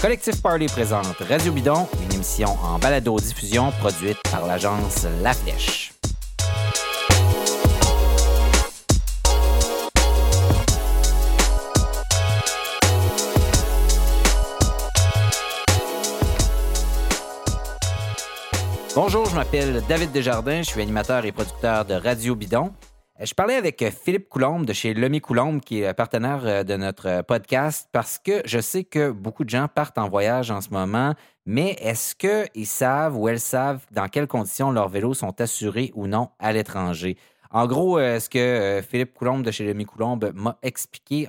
Collectif Party présente Radio Bidon, une émission en balado-diffusion produite par l'agence La Flèche. Bonjour, je m'appelle David Desjardins, je suis animateur et producteur de Radio Bidon. Euh, je parlais avec euh, Philippe Coulombe de chez Lemi Coulombe, qui est partenaire euh, de notre podcast, parce que je sais que beaucoup de gens partent en voyage en ce moment, mais est-ce qu'ils savent ou elles savent dans quelles conditions leurs vélos sont assurés ou non à l'étranger? En gros, ce que Philippe Coulombe de chez Lemi Coulombe m'a expliqué,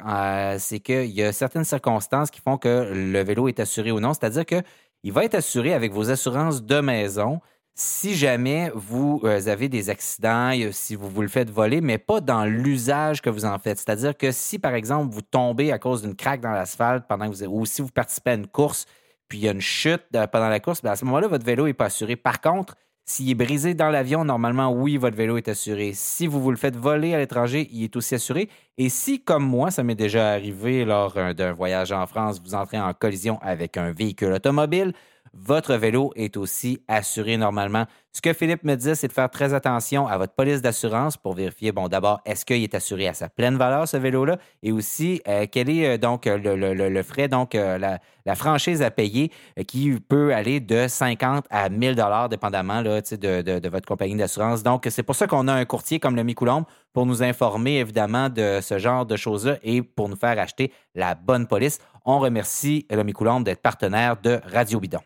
c'est qu'il y a certaines circonstances qui font que le vélo est assuré ou non, c'est-à-dire qu'il va être assuré avec vos assurances de maison, si jamais vous euh, avez des accidents, si vous vous le faites voler, mais pas dans l'usage que vous en faites. C'est-à-dire que si, par exemple, vous tombez à cause d'une craque dans l'asphalte pendant que vous ou si vous participez à une course, puis il y a une chute euh, pendant la course, ben, à ce moment-là, votre vélo n'est pas assuré. Par contre, s'il est brisé dans l'avion, normalement, oui, votre vélo est assuré. Si vous vous le faites voler à l'étranger, il est aussi assuré. Et si, comme moi, ça m'est déjà arrivé lors euh, d'un voyage en France, vous entrez en collision avec un véhicule automobile, votre vélo est aussi assuré normalement. Ce que Philippe me disait, c'est de faire très attention à votre police d'assurance pour vérifier, bon, d'abord, est-ce qu'il est assuré à sa pleine valeur, ce vélo-là, et aussi, euh, quel est euh, donc le, frais, donc euh, la, franchise à payer qui peut aller de 50 à 1000 dollars, dépendamment là, de, de, votre compagnie d'assurance. Donc, c'est pour ça qu'on a un courtier comme le Micoulombe pour nous informer, évidemment, de ce genre de choses-là et pour nous faire acheter la bonne police. On remercie le Micoulombe d'être partenaire de Radio Bidon.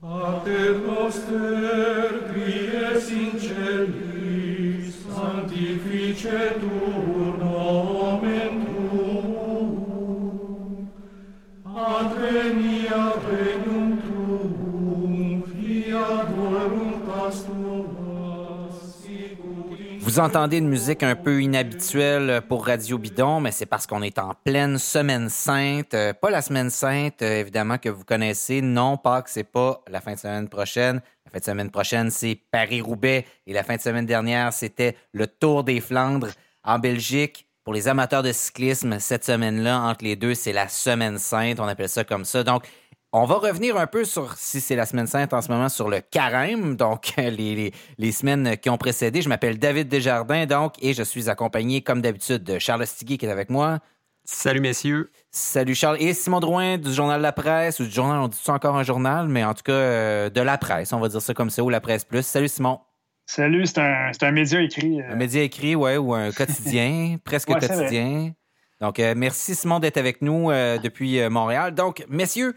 Pater noster, qui Vous entendez une musique un peu inhabituelle pour Radio Bidon, mais c'est parce qu'on est en pleine semaine sainte. Euh, pas la semaine sainte, euh, évidemment, que vous connaissez. Non, pas que c'est pas la fin de semaine prochaine. La fin de semaine prochaine, c'est Paris-Roubaix. Et la fin de semaine dernière, c'était le Tour des Flandres en Belgique. Pour les amateurs de cyclisme, cette semaine-là, entre les deux, c'est la semaine sainte. On appelle ça comme ça. Donc, on va revenir un peu sur, si c'est la semaine sainte en ce moment, sur le carême, donc les, les, semaines qui ont précédé. Je m'appelle David Desjardins, donc, et je suis accompagné, comme d'habitude, de Charles Stiguet qui est avec moi. Salut, messieurs. Salut, Charles. Et Simon Drouin du Journal La Presse, ou du Journal, on dit ça encore un journal, mais en tout cas, euh, de La Presse, on va dire ça comme ça, ou La Presse Plus. Salut, Simon. Salut, c'est un, un, média écrit. Euh. Un média écrit, ouais, ou un quotidien, presque quotidien. Donc, euh, merci, Simon, d'être avec nous depuis Montréal. Donc, messieurs,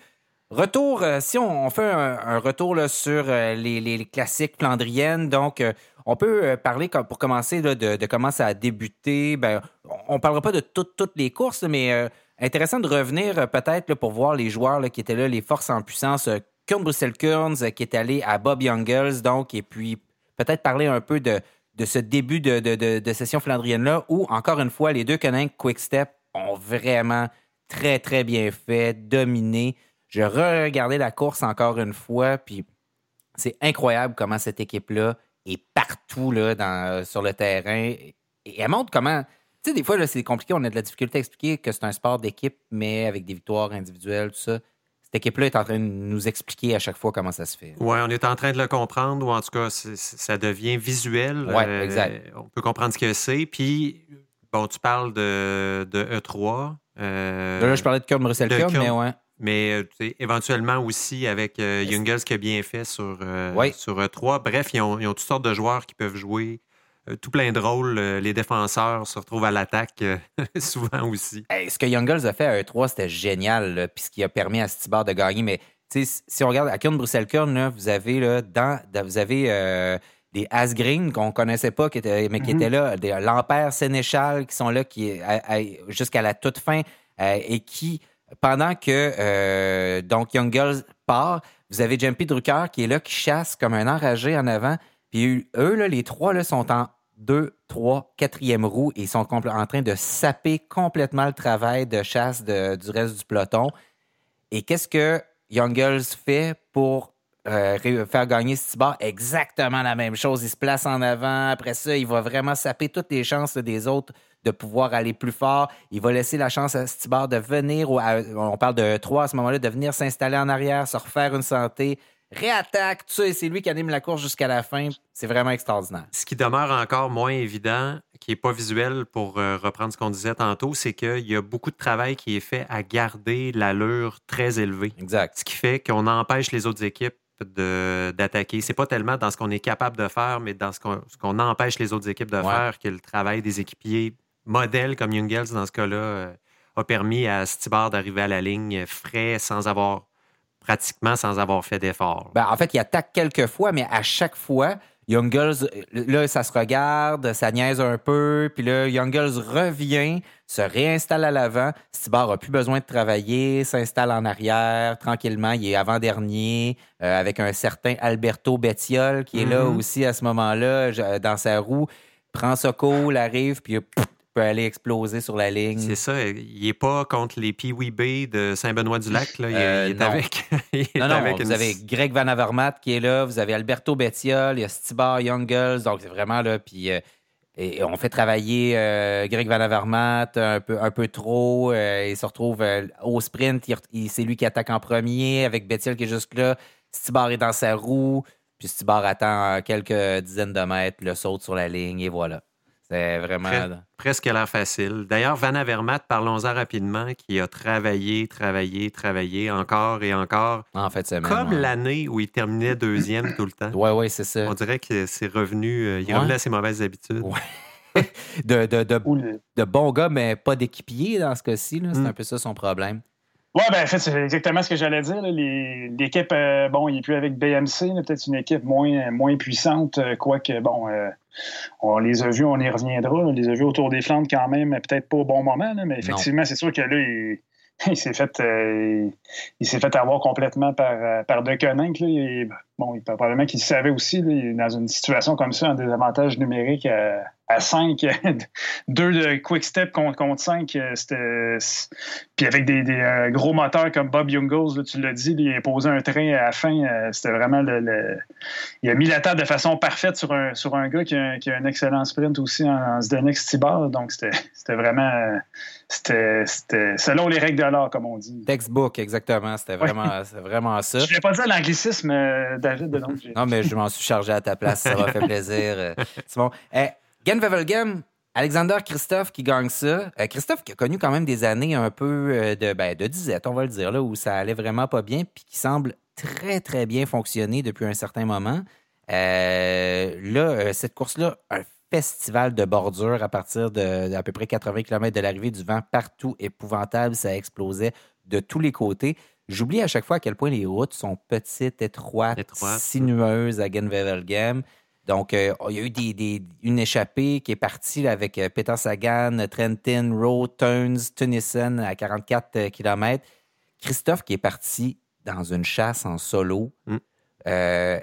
Retour, euh, si on, fait un, retour sur euh, les, classiques flandriennes, donc euh, on peut parler pour commencer de, comment ça a débuté. Ben, on ne parlera pas de toutes les courses, mais intéressant de revenir peut-être pour voir les joueurs qui étaient là, les forces en puissance. Kurn Bruxelles Kurns qui est allé à Bob Youngles, donc, et puis peut-être parler un peu de, ce début de, session flandrienne-là, où, encore une fois, les deux Quick Quickstep ont vraiment très, très bien fait, dominé. Je re-regardais la course encore une fois, puis c'est incroyable comment cette équipe-là est partout là, dans, sur le terrain. Et elle montre comment. Tu sais, des fois, c'est compliqué, on a de la difficulté à expliquer que c'est un sport d'équipe, mais avec des victoires individuelles, tout ça. Cette équipe-là est en train de nous expliquer à chaque fois comment ça se fait. Oui, on est en train de le comprendre, ou en tout cas, ça devient visuel. Oui, euh, exact. On peut comprendre ce que c'est. Puis, bon, tu parles de, de E3. Euh, là, je parlais de Kurt Bruxelles mais ouais. Mais euh, éventuellement aussi avec euh, Youngles qui a bien fait sur, euh, sur 3. Bref, ils ont, toutes sortes de joueurs qui peuvent jouer tout plein de rôles. les défenseurs se retrouvent à l'attaque souvent aussi. ce que Youngles a fait à E3, c'était génial, puisqu'il a permis à Stibar de gagner. Mais si on regarde à Kurn bruxelles kurn vous avez, là, dans, vous avez des Asgreen qu'on connaissait pas, qui étaient, mais qui mm-hmm. étaient là, des Lampère Sénéchal qui sont là qui, jusqu'à la toute fin et qui pendant que euh, donc Young Girls part, vous avez Jumpy Drucker qui est là, qui chasse comme un enragé en avant. Puis eux, les trois là, sont en deux, trois, quatrième roue et sont en train de saper complètement le travail de chasse du reste du peloton. Et qu'est-ce que Young Girls fait pour euh, faire gagner Stibar? Exactement la même chose. Il se place en avant. Après ça, il va vraiment saper toutes les chances des autres de pouvoir aller plus fort. Il va laisser la chance à Stibar de venir, on parle de trois à ce moment-là, de venir s'installer en arrière, se refaire une santé, réattaque, tout ça, et c'est lui qui anime la course jusqu'à la fin. C'est vraiment extraordinaire. Ce qui demeure encore moins évident, qui n'est pas visuel pour euh, reprendre ce qu'on disait tantôt, c'est qu'il y a beaucoup de travail qui est fait à garder l'allure très élevée. Exact. Ce qui fait qu'on empêche les autres équipes d'attaquer. C'est pas tellement dans ce qu'on est capable de faire, mais dans ce qu'on empêche les autres équipes de faire que le travail des équipiers modèles comme Jungels, dans ce cas-là, euh, a permis à Stibard d'arriver à la ligne frais sans avoir pratiquement sans avoir fait d'effort. Ben, en fait, il attaque quelques fois, mais à chaque fois, Young Girls, là, ça se regarde, ça niaise un peu, puis là, Young Girls revient, se réinstalle à l'avant. Stibar n'a plus besoin de travailler, s'installe en arrière tranquillement. Il est avant-dernier euh, avec un certain Alberto Bettiol qui est là mm-hmm. aussi à ce moment-là, dans sa roue. Prend ce call, arrive, puis peut aller exploser sur la ligne. C'est ça. Il n'est pas contre les Pee-Wee Bay de Saint-Benoît-du-Lac. Il, euh, est avec. non, non, vous avez Greg Van Avermaet qui est là. Vous avez Alberto Bettiol. Il y a Stibar Youngles. Donc, c'est vraiment là. Puis. Euh, et on fait travailler euh, Greg Van Avermaet un peu, un peu trop. il se retrouve au sprint. c'est lui qui attaque en premier avec Bettiol qui est juste là. Stibar est dans sa roue. Puis Stibar attend quelques dizaines de mètres, le saute sur la ligne et voilà. C'est vraiment. presque à l'air facile. D'ailleurs, Van Avermaet, parlons-en rapidement, qui a travaillé, travaillé, travaillé encore et encore. En fait, c'est Comme l'année où il terminait deuxième tout le temps. Oui, oui, c'est ça. On dirait que c'est revenu. Euh, il est revenu à ses mauvaises habitudes. Ouais. de, de, de, de, bons gars, mais pas d'équipiers dans ce cas-ci. C'est mm. un peu ça son problème. Oui, ben, en fait, c'est exactement ce que j'allais dire. L'équipe, euh, bon, il n'est plus avec BMC, peut-être une équipe moins, moins puissante, euh, quoique, bon, euh, on les a vus, on y reviendra. On les a vus autour des Flandres quand même, peut-être pas au bon moment, mais effectivement, c'est sûr que là, il, il s'est fait, il s'est fait avoir complètement par, par De Koning. bon, il, probablement qu'il savait aussi, dans une situation comme ça, un désavantage numérique à, à 5, deux de quick step contre, contre 5, euh, c'était. Puis avec des, euh, gros moteurs comme Bob Youngles, tu l'as dit, il a posé un train à la fin. Euh, c'était vraiment le, Il a mis la table de façon parfaite sur un, sur un gars qui a, un excellent sprint aussi en, en Zdenek Stibar. Donc c'était vraiment. C'était selon les règles de l'art, comme on dit. Textbook, exactement. C'était vraiment, vraiment ça. Je n'ai pas dit l'anglicisme, David. Donc non, mais je m'en suis chargé à ta place. Ça m'a fait plaisir. C'est bon. Eh, Gen Alexander Christophe qui gagne ça. Euh, Christophe qui a connu quand même des années un peu euh, de, ben, de disette, on va le dire, là, où ça allait vraiment pas bien, puis qui semble très, très bien fonctionner depuis un certain moment. Euh, là, cette course-là, un festival de bordure à partir de, à peu près 80 km de l'arrivée du vent partout, épouvantable, ça explosait de tous les côtés. J'oublie à chaque fois à quel point les routes sont petites, étroites, sinueuses à Genvevelgem. Donc, euh, il y a eu une échappée qui est partie avec euh, Peter Sagan, Trentin, Rowe, Turns, Tennyson à 44 euh, km. Christophe qui est parti dans une chasse en solo mm.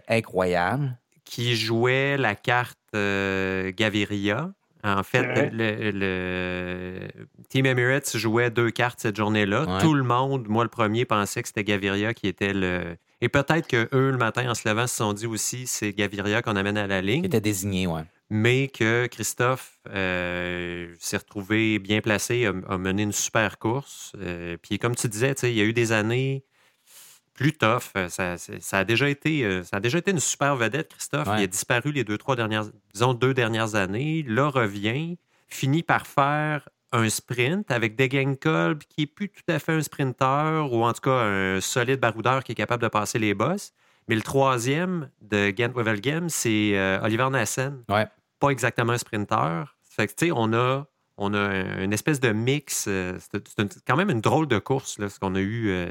incroyable. Qui jouait la carte Gaviria. En fait, le, Team Emirates jouait deux cartes cette journée-là. Tout le monde, moi le premier, pensait que c'était Gaviria qui était le, et peut-être qu'eux, le matin, en se levant, se sont dit aussi c'est Gaviria qu'on amène à la ligne. Qui était désigné, oui. Mais que Christophe euh, s'est retrouvé bien placé, a, mené une super course. Euh, puis comme tu disais, il y a eu des années plus tough. Ça, a déjà été, euh, ça a déjà été une super vedette, Christophe. Il a disparu les deux, trois dernières, disons deux dernières années. Là, revient, finit par faire un sprint avec Degenkolb qui n'est plus tout à fait un sprinter ou en tout cas un solide baroudeur qui est capable de passer les bosses. Mais le troisième de Gent Wevelgem, c'est euh, Oliver Nassen. Pas exactement un sprinter. Fait que, tu sais, on a, on a une espèce de mix. Euh, c'est quand même une drôle de course, là, ce qu'on a eu euh,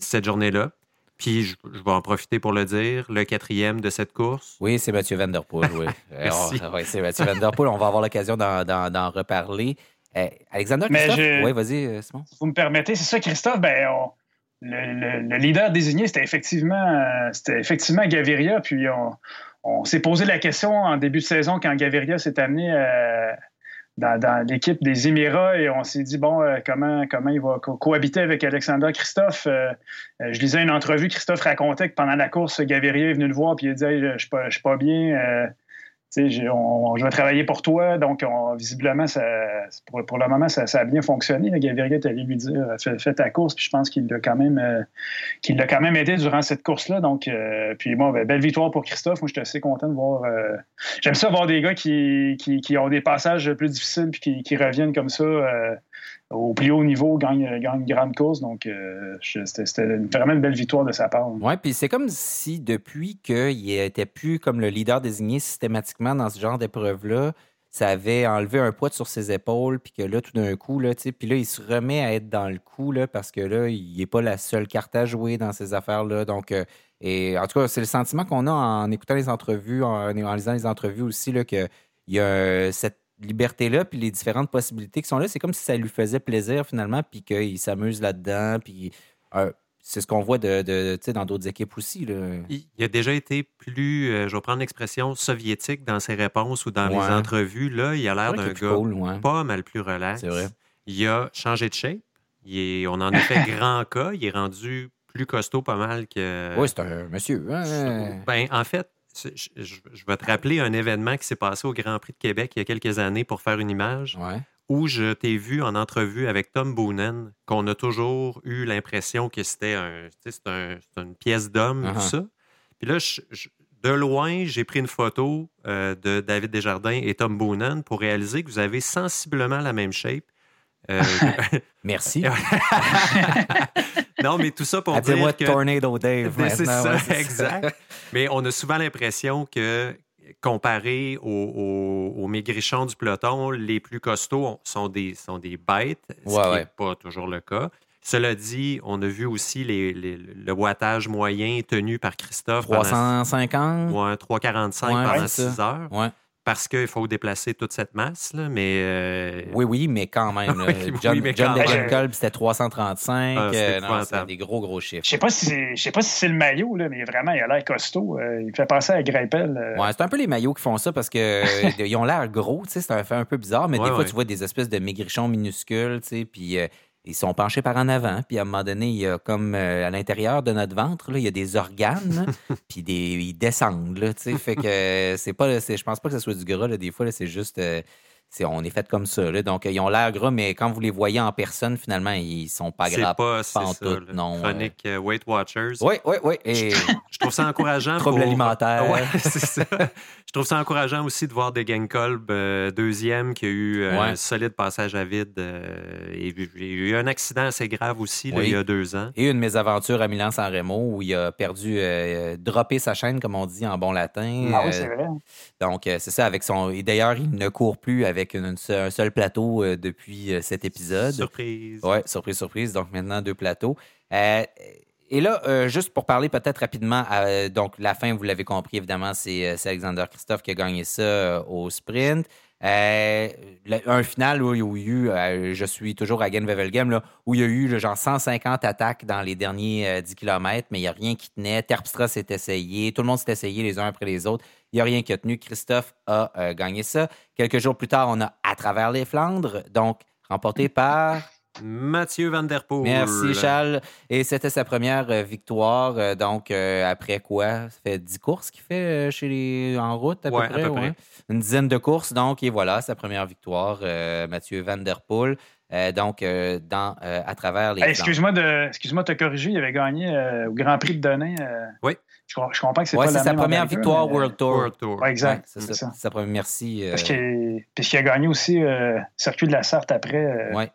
cette journée-là. Puis, je, vais en profiter pour le dire, le quatrième de cette course. Oui, c'est Mathieu Van Der Poel, oui. oui, c'est Mathieu Van Der Poel. On va avoir l'occasion d'en reparler. Eh, Alexander Christophe? Oui, vas-y, euh, Simon. Si vous me permettez, c'est ça, Christophe? Ben, le, leader désigné, c'était effectivement, c'était effectivement Gaviria. Puis, on, s'est posé la question en début de saison quand Gaviria s'est amené à dans, l'équipe des Émirats et on s'est dit, bon, euh, comment, comment il va cohabiter avec Alexander Christophe? Euh, euh, je lisais une entrevue, Christophe racontait que pendant la course, Gaviria est venu le voir puis il a dit, je ne suis, pas bien. Je vais travailler pour toi. Donc, visiblement, ça, pour, le moment, ça, a bien fonctionné. Gaviria est allé lui dire fais, ta course. Puis je pense qu'il l'a quand même euh, aidé durant cette course-là. Donc, euh, puis ben, belle victoire pour Christophe. Moi, je suis assez content de voir. Euh, j'aime ça voir des gars qui, qui, ont des passages plus difficiles puis qui, reviennent comme ça au plus haut niveau, gagne, une grande course. Donc, c'était vraiment une belle victoire de sa part. Oui, puis c'est comme si depuis qu'il n'était plus comme le leader désigné systématiquement dans ce genre d'épreuve-là, ça avait enlevé un poids sur ses épaules, puis que là, tout d'un coup, là, puis là, il se remet à être dans le coup, là, parce que là, il n'est pas la seule carte à jouer dans ces affaires-là. Donc, euh, et en tout cas, c'est le sentiment qu'on a en écoutant les entrevues, en, lisant les entrevues aussi, là, qu'il y a cette liberté-là, puis les différentes possibilités qui sont là. C'est comme si ça lui faisait plaisir, finalement, puis qu'il s'amuse là-dedans, puis... Euh, c'est ce qu'on voit de, dans d'autres équipes aussi. Il a déjà été plus, euh, je vais prendre l'expression, soviétique dans ses réponses ou dans les entrevues. Là, il a l'air d'un gars pas mal plus relax. Vrai. Il a changé de shape. on en a fait grand cas. Il est rendu plus costaud pas mal que. Oui, c'est un monsieur. Hein. Ben, en fait, je, vais te rappeler un événement qui s'est passé au Grand Prix de Québec il y a quelques années pour faire une image. Ouais où je t'ai vu en entrevue avec Tom Boonen, qu'on a toujours eu l'impression que c'était un, une pièce d'homme, tout uh-huh. ça. Puis là, de loin, j'ai pris une photo euh, de David Desjardins et Tom Boonen pour réaliser que vous avez sensiblement la même shape. Euh, Merci. non, mais tout ça pour dire que... Tornado Dave. C'est ça, exact. Mais on a souvent l'impression que comparé aux, maigrichons du peloton, les plus costauds sont des, sont des bêtes, ce qui n'est pas toujours le cas. Cela dit, on a vu aussi le boitage moyen tenu par Christophe. 350? Pendant, 345 pendant 6 heures parce qu'il faut déplacer toute cette masse, là, mais... Euh, oui, oui, mais quand même. John, oui, John c'était 335. Ah, euh, c'était des gros, gros chiffres. Je sais pas si sais pas si c'est le maillot, là, mais vraiment, il a l'air costaud. Euh, il fait penser à Greipel. Ouais, c'est un peu les maillots qui font ça parce qu'ils ont l'air gros, tu sais, c'est un fait un peu bizarre, mais des fois, tu vois des espèces de maigrichons minuscules, tu sais, puis ils sont penchés par en avant. Puis à un moment donné, il y a comme euh, à l'intérieur de notre ventre, là, il y a des organes, puis des, ils descendent. Là, fait que c'est pas, je pense pas que ce soit du gras. Là, des fois, c'est juste. Euh, on est fait comme ça. Là. Donc, ils ont l'air gras, mais quand vous les voyez en personne, finalement, ils sont pas gras. pas, c'est ça. non. Chronique euh, Weight Watchers. Oui, oui, oui. Et... je trouve ça encourageant. Trouble alimentaire. Ouais, c'est ça. Je trouve ça encourageant aussi de voir Degenkolb, euh, deuxième, qui a eu euh, un solide passage à vide. et, il y a eu un accident assez grave aussi il y a deux ans. Et une mésaventure à Milan-San Remo où il a perdu, droppé sa chaîne, comme on dit en bon latin. Ah oui, c'est vrai. Donc, c'est ça, avec son. Et d'ailleurs, il ne court plus avec avec un seul plateau euh, depuis euh, cet épisode. Surprise. Oui, surprise, surprise. Donc maintenant, deux plateaux. Euh, et là, juste pour parler peut-être rapidement, donc la fin, vous l'avez compris, évidemment, c'est Alexander Christophe qui a gagné ça au sprint. Un final où, il y a eu, je suis toujours à Genvevelgem, où il y a eu le genre 150 attaques dans les derniers 10 km, mais il n'y a rien qui tenait. Terpstra s'est essayé, tout le monde s'est essayé les uns après les autres. Il n'y a rien qui a tenu. Christophe a euh, gagné ça. Quelques jours plus tard, on a À travers les Flandres, donc remporté par. Mathieu Van Der Poel. Merci, Charles. Et c'était sa première euh, victoire. Euh, donc, après quoi? Ça fait 10 courses qu'il fait chez les... en route, à peu près. Une dizaine de courses. Donc, et voilà, sa première victoire, Mathieu Van Der Poel. donc, dans, à travers les. excuse-moi de, excuse-moi de te corriger, il avait gagné au Grand Prix de Denain. oui. Je, comprends que c'est pas c'est sa première victoire World Tour. World Tour. exact. c'est ça. Sa première, merci. Euh... Parce qu'il a gagné aussi euh, Circuit de la Sarthe après. Euh, ouais.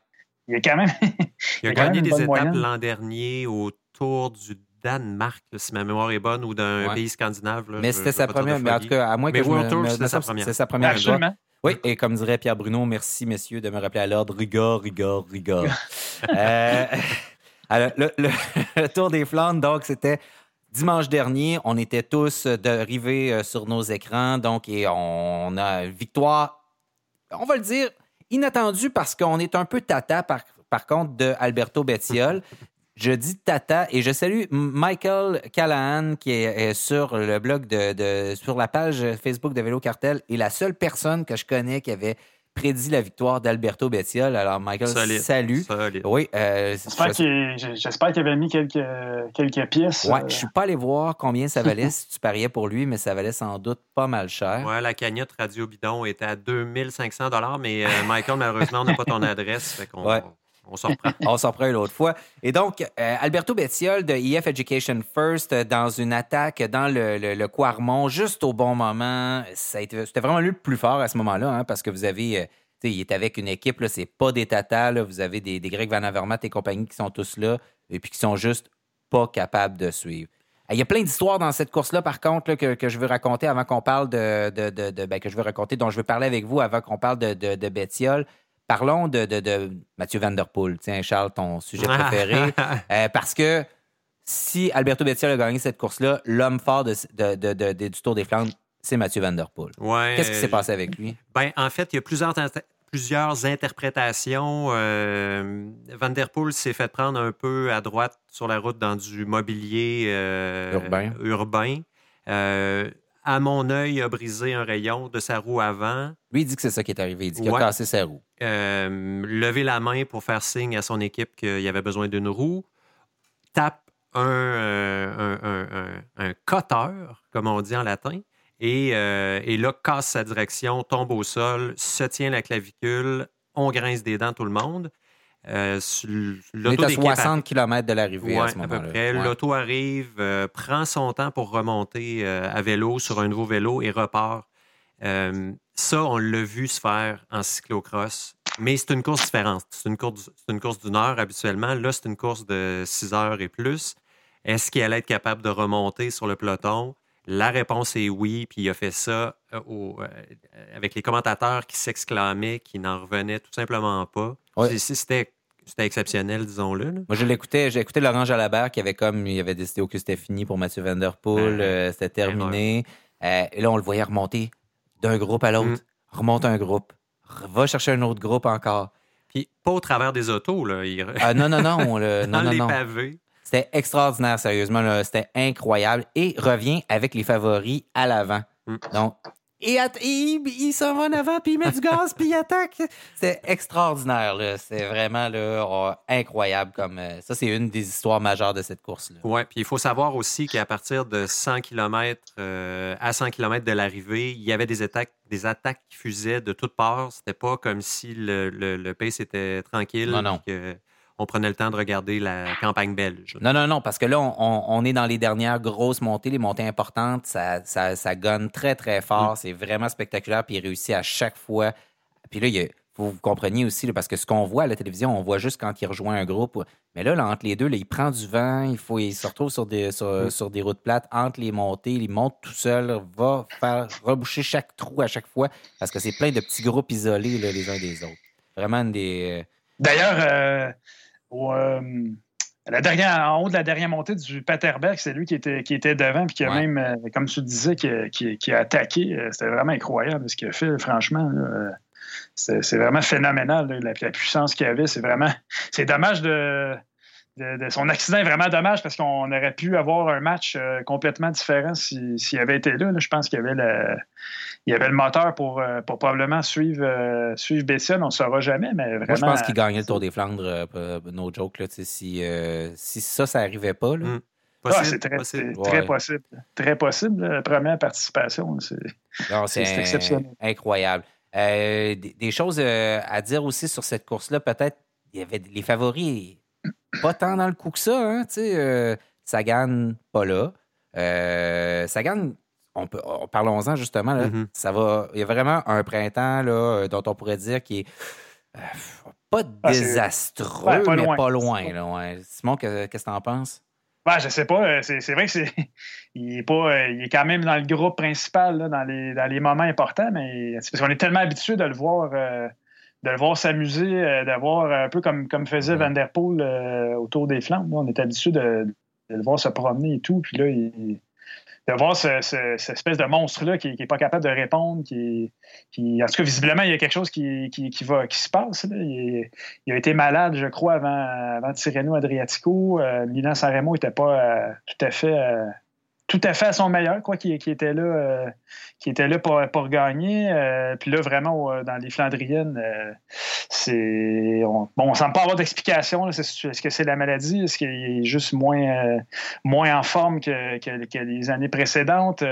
Il a quand même. il a, gagné des étapes l'an dernier au Tour du Danemark, si ma mémoire est bonne, ou d'un pays scandinave. mais c'était sa première. Mais en tout cas, à moins mais que World Tour, c'était sa première. C'est sa première. Absolument. Oui, et comme dirait Pierre Bruno, merci messieurs de me rappeler à l'ordre. Rigor, rigor, rigor. euh, alors, le, le, Tour des Flandres, donc, c'était Dimanche dernier, on était tous arrivés euh, sur nos écrans, donc et on a une victoire, on va le dire, inattendue parce qu'on est un peu tata par, par contre de Alberto Bettiol. Je dis tata et je salue Michael Callahan qui est, sur le blog de, sur la page Facebook de Vélo Cartel et la seule personne que je connais qui avait prédit la victoire d'Alberto Bettiol. Alors, Michael, salut. Oui. Euh, j'espère qu'il avait mis quelques, quelques pièces. Ouais, je suis pas allé voir combien ça valait si tu pariais pour lui, mais ça valait sans doute pas mal cher. Ouais, la cagnotte Radio Bidon était à 2500 mais Michael, malheureusement, on n'a pas ton adresse. Fait qu'on, on s'en reprend. on s'en une autre fois. Et donc, euh, Alberto Bettiol de EF Education First euh, dans une attaque dans le, le, Quarmont, juste au bon moment. C'était vraiment lui le plus fort à ce moment-là, hein, parce que vous avez. Euh, il est avec une équipe, c'est pas des tatas. vous avez des, des Greg Van Avermaet et compagnie qui sont tous là et puis qui sont juste pas capables de suivre. Il y a plein d'histoires dans cette course-là, par contre, que, que, je veux raconter avant qu'on parle de. de, de, ben, que je veux raconter, dont je veux parler avec vous avant qu'on parle de, de, Bettiol. Parlons de, de, Mathieu Van Der Poel. Tiens, Charles, ton sujet préféré. Euh, parce que si Alberto Bettiol a gagné cette course-là, l'homme fort de, du Tour des Flandres, c'est Mathieu Van Der Poel. Qu'est-ce qui s'est passé avec lui? Ben, en fait, il y a plusieurs, plusieurs interprétations. Euh, Van Der Poel s'est fait prendre un peu à droite sur la route dans du mobilier euh, urbain. urbain à mon œil, a brisé un rayon de sa roue avant. Lui, il dit que c'est ça qui est arrivé. Il dit qu'il a cassé sa roue. Euh, lever la main pour faire signe à son équipe qu'il y avait besoin d'une roue. Tape un, euh, un, cutter, comme on dit en latin. Et, euh, et, là, casse sa direction, tombe au sol, se tient la clavicule, on grince des dents tout le monde. Euh, on est à 60 km de l'arrivée à ce moment-là. À peu près. L'auto arrive, euh, prend son temps pour remonter euh, à vélo sur un nouveau vélo et repart. ça, on l'a vu se faire en cyclocross. Mais c'est une course différente. C'est une course, une course d'une heure habituellement. Là, c'est une course de 6 heures et plus. Est-ce qu'il allait être capable de remonter sur le peloton? La réponse est oui, puis il a fait ça avec les commentateurs qui s'exclamaient, qui n'en revenaient tout simplement pas. C'était c'était exceptionnel, disons-le. Moi, je l'écoutais, j'ai écouté Laurent Jalabert qui avait comme, il avait décidé que c'était fini pour Mathieu Van Der Poel, euh, c'était terminé. Euh, et là, on le voyait remonter d'un groupe à l'autre, mm. remonte un groupe, va chercher un autre groupe encore. Puis pas au travers des autos, là. Ah non, non, non. le, non, Dans les pavés. C'était extraordinaire, sérieusement. C'était incroyable. Et revient avec les favoris à l'avant. Mm. Donc, et, il, s'en va en avant, puis il met du gaz, puis il attaque. C'est extraordinaire, là. C'est vraiment là, oh, incroyable. comme euh, Ça, c'est une des histoires majeures de cette course-là. Oui, puis il faut savoir aussi qu'à partir de 100 km euh, à 100 km de l'arrivée, il y avait des attaques, des attaques qui fusaient de toutes parts. C'était pas comme si le, le, pace était tranquille. Non, non on prenait le temps de regarder la campagne belge. Non, non, non, parce que là, on, est dans les dernières grosses montées, les montées importantes. Ça, ça, ça gonne très, très fort. Mm. C'est vraiment spectaculaire. Puis il réussit à chaque fois. Puis là, il faut vous compreniez aussi, parce que ce qu'on voit à la télévision, on voit juste quand il rejoint un groupe. Mais là, entre les deux, il prend du vent, il, faut, il se retrouve sur des, sur, mm. des routes plates, entre les montées, il monte tout seul, va faire reboucher chaque trou à chaque fois, parce que c'est plein de petits groupes isolés les uns des autres. Vraiment des. Euh, Euh, la dernière, en haut de la dernière montée du Paterberg, c'est lui qui était, qui était devant, puis qui a même, euh, comme tu disais, qui, a attaqué. Euh, c'était vraiment incroyable ce qu'il a fait, franchement. C'est vraiment phénoménal, la, puissance qu'il avait. C'est vraiment. C'est dommage de, Son accident est vraiment dommage parce qu'on aurait pu avoir un match complètement différent s'il avait été là. Je pense qu'il y avait le il y avait le moteur pour, euh, probablement suivre, euh, suivre on ne saura jamais, mais vraiment. Moi, je pense qu'il gagnait le Tour des Flandres, euh, no joke, là, si, si ça, ça n'arrivait pas. Là. Hmm. Ah, c'est très, très possible. Très possible, la première participation. C'est exceptionnel. Incroyable. des, choses à dire aussi sur cette course-là, peut-être, il y avait les favoris, pas tant dans le coup que ça. Hein, Sagan, pas là. Sagan, on peut, parlons-en justement. Mm-hmm. Ça va. Il y a vraiment un printemps là, euh, dont on pourrait dire qui est euh, pas ah, désastreux, mais pas loin. Là, Simon, qu'est-ce que tu en penses? Ben, je sais pas. Euh, c'est vrai que c'est. Il est pas. Il est quand même dans le groupe principal dans, les, dans les moments importants, mais parce qu'on est tellement habitué de le voir. De le voir s'amuser, de voir un peu comme, comme faisait. Van Der Poel autour des flancs. On est habitué de, de, le voir se promener et tout. Puis là, il, de voir ce, cette espèce de monstre-là qui n'est pas capable de répondre, qui, qui, en tout cas, visiblement, il y a quelque chose qui, qui, va, qui se passe. Il, a été malade, je crois, avant, avant Tirreno Adriatico. Euh, Milan Sanremo n'était pas euh, tout à fait. Euh, tout à fait à son meilleur, quoi, qui, était là, euh, qui était là pour, pour gagner. Euh, puis là, vraiment, dans les Flandriennes, c'est. On, bon, on semble pas avoir d'explication. Est-ce que c'est la maladie? Est-ce qu'il est juste moins, moins en forme que, que, les années précédentes?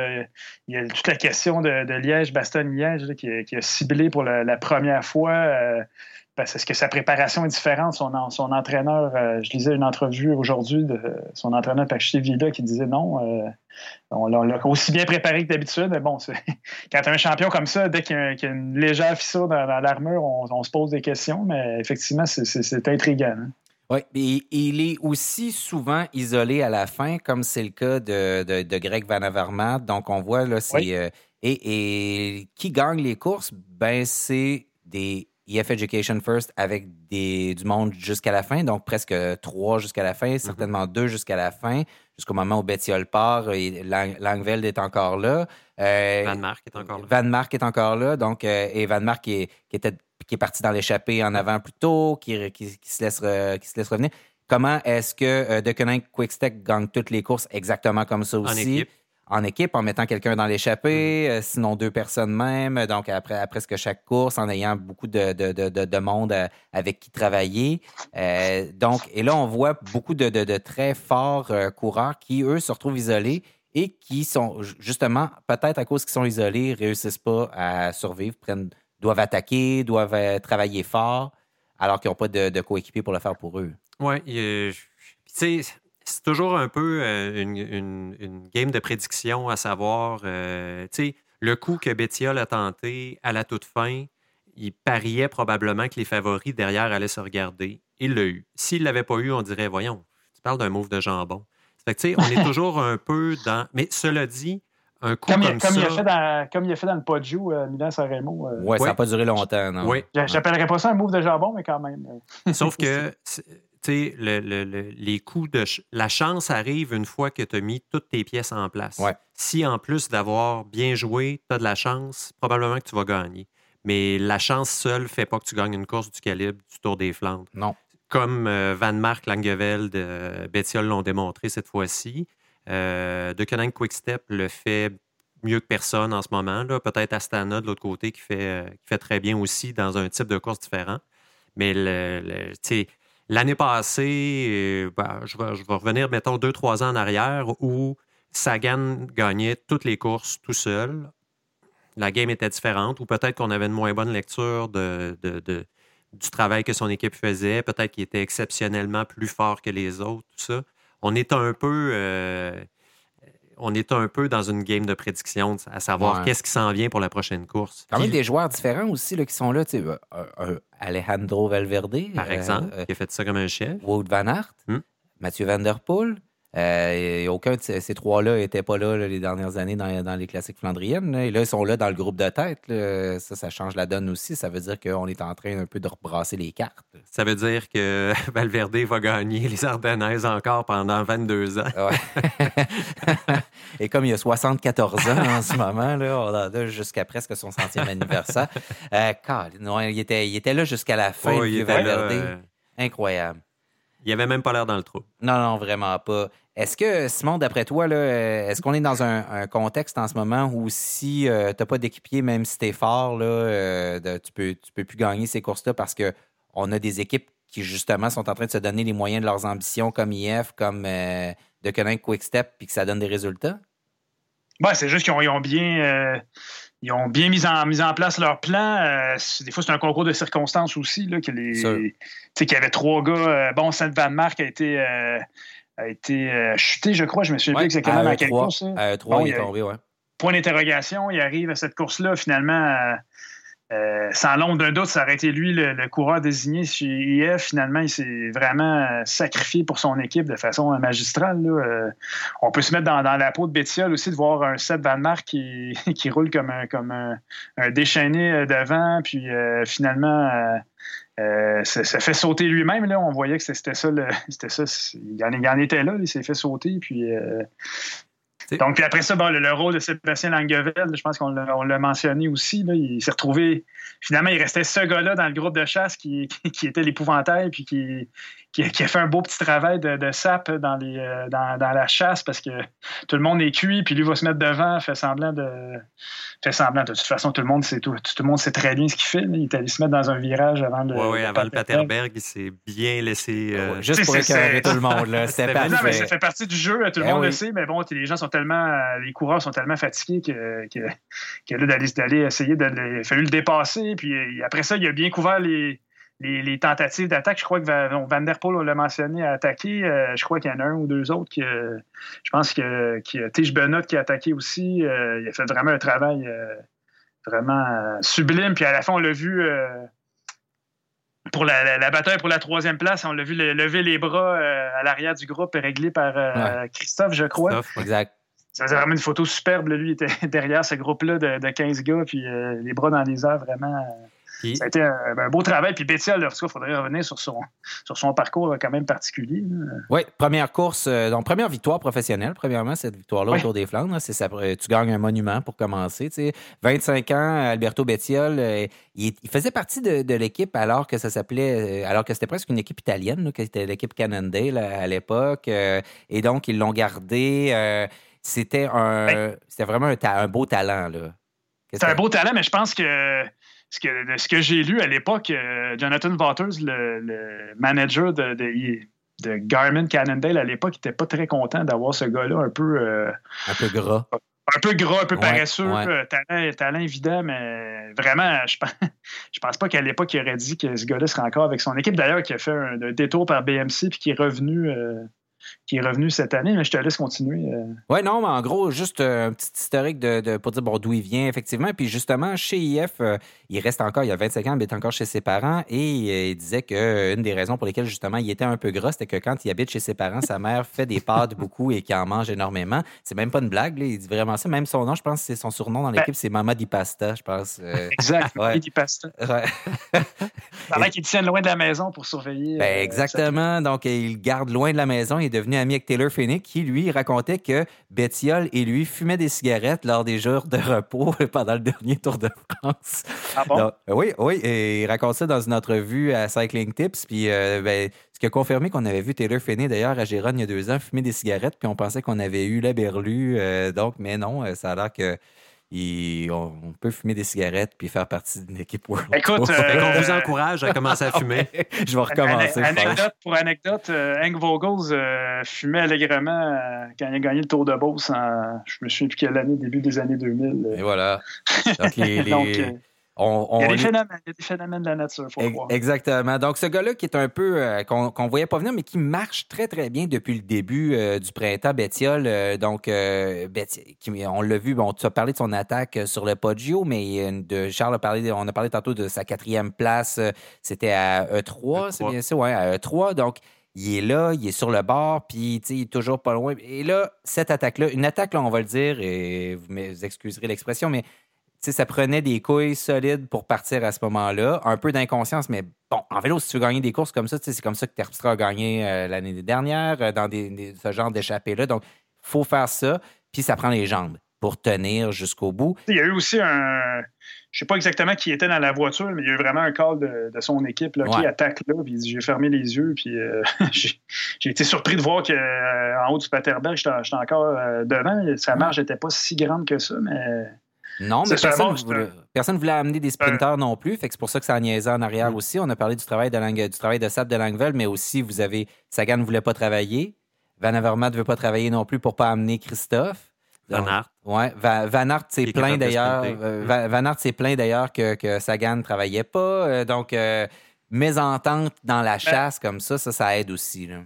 il y a toute la question de, Liège-Bastogne-Liège qui, qui, a ciblé pour la première fois est-ce que sa préparation est différente? Son, son entraîneur, euh, je lisais une entrevue aujourd'hui de son entraîneur Villa qui disait non, euh, on l'a aussi bien préparé que d'habitude. Mais bon, quand tu as un champion comme ça, dès qu'il y, a une légère fissure dans, l'armure, on, se pose des questions, mais effectivement, c'est intriguant. Hein. Oui, il est aussi souvent isolé à la fin, comme c'est le cas de, Greg Van Avermaet. Donc, on voit là, c'est. Euh, et, et, qui gagne les courses? Ben, c'est des EF Education First avec des, du monde jusqu'à la fin, donc presque trois jusqu'à la fin, mhm. certainement deux jusqu'à la fin, jusqu'au moment où Bettiol part et Langveld est encore là. Euh, Van Mark est encore là. Van Mark est encore là, donc, euh, et Van Mark qui est, qui était, qui est parti dans l'échappée en avant plus tôt, qui, qui, se, laisse qui se laisse revenir. Comment est-ce que euh, De Quickstep gagne toutes les courses exactement comme ça aussi? en équipe, en mettant quelqu'un dans l'échappée, mm-hmm. euh, sinon deux personnes même, donc après, à presque chaque course, en ayant beaucoup de, de, de, monde euh, avec qui travailler. Euh, donc, et là, on voit beaucoup de, très forts coureurs qui, eux, se retrouvent isolés et qui sont, justement, peut-être à cause qu'ils sont isolés, réussissent pas à survivre, prennent, doivent attaquer, doivent travailler fort, alors qu'ils n'ont pas de, coéquipier pour le faire pour eux. Oui, tu sais, c'est toujours un peu euh, une, game de prédiction à savoir, euh, tu sais, le coup que Bettiol a tenté à la toute fin, il pariait probablement que les favoris derrière allaient se regarder. Il l'a eu. S'il ne l'avait pas eu, on dirait, voyons, tu parles d'un move de jambon. Fait que, tu sais, on est toujours un peu dans... Mais cela dit, un coup comme, ça... Il a fait dans, comme il a fait dans le Poggio, euh, Milan-Sanremo. Euh... Oui, ça n'a pas duré longtemps, non? Oui. J'appellerais pas ça un move de jambon, mais quand même. Sauf que le, le, les coups de. la chance arrive une fois que tu as mis toutes tes pièces en place. Si en plus d'avoir bien joué, tu as de la chance, probablement que tu vas gagner. Mais la chance seule ne fait pas que tu gagnes une course du calibre du Tour des Flandres. Non. Comme euh, Van Mark, Langeveld, euh, Bettiol l'ont démontré cette fois-ci. Euh, de Quick Quickstep le fait mieux que personne en ce moment. Peut-être Astana de l'autre côté qui fait, euh, qui fait très bien aussi dans un type de course différent. Mais le, le L'année passée, euh, ben, je, vais, revenir, mettons, deux, trois ans en arrière, où Sagan gagnait toutes les courses tout seul. La game était différente, ou peut-être qu'on avait une moins bonne lecture de, du travail que son équipe faisait, peut-être qu'il était exceptionnellement plus fort que les autres, tout ça. On est un peu. Euh, on est un peu dans une game de prédiction, à savoir qu'est-ce qui s'en vient pour la prochaine course. Quand même des joueurs différents aussi là, qui sont là. Euh, euh, Alejandro Valverde. Par exemple, qui a fait ça comme un chef. Wout Van Aert. Hmm. Mathieu Van Der Poel. Euh, aucun de ces, trois-là n'était pas là, les dernières années dans, les classiques flandriennes. Et là, ils sont là dans le groupe de tête. Ça, ça change la donne aussi. Ça veut dire qu'on est en train un peu de rebrasser les cartes. Ça veut dire que Valverde va gagner les Ardennaises encore pendant 22 ans. Et comme il a 74 ans en ce moment, là, on a jusqu'à presque son centième anniversaire. Euh, il, était, il était là jusqu'à la fin, oh, Valverde. Euh, Incroyable. Il n'y avait même pas l'air dans le trou. Non, non, vraiment pas. Est-ce que, Simon, d'après toi, est-ce qu'on est dans un, contexte en ce moment où si euh, tu n'as pas d'équipier, même si tu es fort, là, euh, tu peux, tu peux plus gagner ces courses-là parce qu'on a des équipes qui, justement, sont en train de se donner les moyens de leurs ambitions, comme IF, comme euh, de Quick Quickstep, puis que ça donne des résultats? Ben, c'est juste qu'ils ont, bien ils ont bien mis en, mis en place leur plan. des fois, c'est un concours de circonstances aussi. Là, que les, qu'il y avait trois gars. bon, Saint Van a été, a été euh, chuté, je crois. Je me souviens plus exactement à, quelle course. À 3, il est tombé, ouais. Point d'interrogation, il arrive à cette course-là, finalement, euh, euh, sans l'ombre d'un doute, ça aurait été lui le, coureur désigné chez IF. Finalement, il s'est vraiment sacrifié pour son équipe de façon magistrale. on peut se mettre dans, la peau de Bettiol aussi, de voir un Seth Van Mark qui, qui roule comme un, comme un, déchaîné devant, puis finalement euh, ça, fait sauter lui-même. Là. On voyait que c'était ça. C'était ça. Il en, en, était là. Il s'est fait sauter. Puis, euh, donc, puis après ça, le, rôle de Sébastien Langeveld, je pense qu'on l'a mentionné aussi. il s'est retrouvé. Finalement, il restait ce gars-là dans le groupe de chasse qui, qui était l'épouvantail, puis qui, qui, a fait un beau petit travail de, sap dans, les, dans, dans, la chasse parce que tout le monde est cuit, puis lui va se mettre devant, fait semblant de. fait semblant. De toute façon, tout le monde sait tout, tout le monde sait très bien ce qu'il fait. Il est allé se mettre dans un virage avant le. Oui, oui, avant le Paterberg, il s'est bien laissé. juste pour écœurer tout le monde. Là. non, mais ça fait partie du jeu, tout le eh monde le sait, mais bon, les gens sont tellement. Les coureurs sont tellement fatigués que, que, que là, d'aller essayer de. Il a fallu le dépasser, puis après ça, il a bien couvert les les, tentatives d'attaque, je crois que Van, Der Poel l'a mentionné, a attaqué. Euh, je crois qu'il y en a un ou deux autres qui, euh, je pense que qui, Tige Benot qui a attaqué aussi. Euh, il a fait vraiment un travail vraiment sublime. Puis à la fin, on l'a vu pour la, bataille pour la troisième place, on l'a vu lever les bras à l'arrière du groupe réglé par Christophe, je crois. Christophe, exact. Ça faisait vraiment une photo superbe. Lui, il était derrière ce groupe-là de, de, 15 gars, puis les bras dans les airs, vraiment. Ça a été un, beau travail. Puis Bétial, il faudrait revenir sur son, sur son parcours quand même particulier. Oui, première course, euh, donc première victoire professionnelle, premièrement, cette victoire-là autour des Flandres. C'est ça, tu gagnes un monument pour commencer. 25 ans, Alberto Bettiol, euh, il, faisait partie de, l'équipe alors que ça s'appelait, euh, alors que c'était presque une équipe italienne, qui était l'équipe Cannondale à l'époque. et donc, ils l'ont gardé. c'était un, c'était vraiment un, beau talent. C'est un beau talent, mais je pense que ce que, ce que j'ai lu à l'époque, euh, Jonathan Waters, le, manager de, de, Garmin Cannondale à l'époque, n'était pas très content d'avoir ce gars-là un peu. Euh, un peu gras. Un peu gras, un peu paresseux, euh, talent, talent, évident, mais vraiment, je pense, je pense pas qu'à l'époque, il aurait dit que ce gars-là serait encore avec son équipe. D'ailleurs, qui a fait un, détour par BMC puis qui est revenu qui est revenu cette année, mais je te laisse continuer. Euh. Oui, non, mais en gros, juste euh, un petit historique de, pour dire bon, d'où il vient, effectivement. Puis justement, chez IF, euh, il reste encore, il y a 25 ans, il est encore chez ses parents et il disait qu'une des raisons pour lesquelles justement il était un peu gras, c'était que quand il habite chez ses parents, sa mère fait des pâtes beaucoup et qu'il en mange énormément. C'est même pas une blague, il dit vraiment ça. Même son nom, je pense que c'est son surnom dans ben l'équipe, c'est Mama Di Pasta, je pense. exact, ouais. Di Pasta. Ouais. Pendant qu'il tienne loin de la maison pour surveiller. Ben, exactement. Donc, il garde loin de la maison. Il devenu ami avec Taylor Finney, qui lui racontait que Bettiol et lui fumaient des cigarettes lors des jours de repos pendant le dernier Tour de France. Ah bon? oui, oui. Et il raconte ça dans une entrevue à Cycling Tips. Puis, euh, ben, ce qui a confirmé qu'on avait vu Taylor Finney, d'ailleurs, à Gérone il y a deux ans, fumer des cigarettes. Puis on pensait qu'on avait eu la berlue. Euh, donc, mais non, euh, ça a l'air que on, peut fumer des cigarettes puis faire partie d'une équipe World Écoute, euh, on vous encourage à commencer à fumer. je vais recommencer. Anecdote, pour anecdote, euh, Hank Vogels euh, fumait allègrement quand il a gagné le Tour de Beauce en, je me souviens plus quelle année, début des années 2000. Et voilà. Donc, les, il, y a des phénomènes, de la nature, faut voir. Exactement. Donc, ce gars-là qui est un peu, euh, qu'on ne voyait pas venir, mais qui marche très, très bien depuis le début euh, du printemps, Bettiol. Euh, donc, on l'a vu, bon, tu as parlé de son attaque sur le Poggio, mais de Charles a parlé, on a parlé tantôt de sa quatrième place. C'était à E3, c'est bien ça? Oui, à E3. Donc, il est là, il est sur le bord, puis il est toujours pas loin. Et là, cette attaque-là, une attaque, là, on va le dire, et vous m'excuserez l'expression, mais ça prenait des couilles solides pour partir à ce moment-là. Un peu d'inconscience, mais bon, en vélo, si tu veux gagner des courses comme ça, c'est comme ça que Terpstra a gagné euh, l'année dernière euh, dans des, ce genre d'échappée-là. Donc, il faut faire ça, puis ça prend les jambes pour tenir jusqu'au bout. Il y a eu aussi un. Je sais pas exactement qui était dans la voiture, mais il y a eu vraiment un call de, son équipe qui attaque là. Puis j'ai fermé les yeux, puis euh, j'ai été surpris de voir qu'en haut du Paterberg, j'étais encore devant. Sa marge n'était pas si grande que ça, mais non, mais personne ne voulait, amener des sprinteurs non plus. Fait que c'est pour ça que ça a niaisé en arrière mm. aussi. On a parlé du travail de, du travail de Sap de Langvel, mais aussi, vous avez. Sagan ne voulait pas travailler. Van Avermaet ne veut pas travailler non plus pour ne pas amener Christophe. Van Aert. Ouais, Van, Aert s'est plaint d'ailleurs. Euh, Van, Aert s'est plaint d'ailleurs que, que, Sagan ne travaillait pas. Euh, donc, euh, mésentente dans la ben chasse comme ça, ça, ça aide aussi. Là.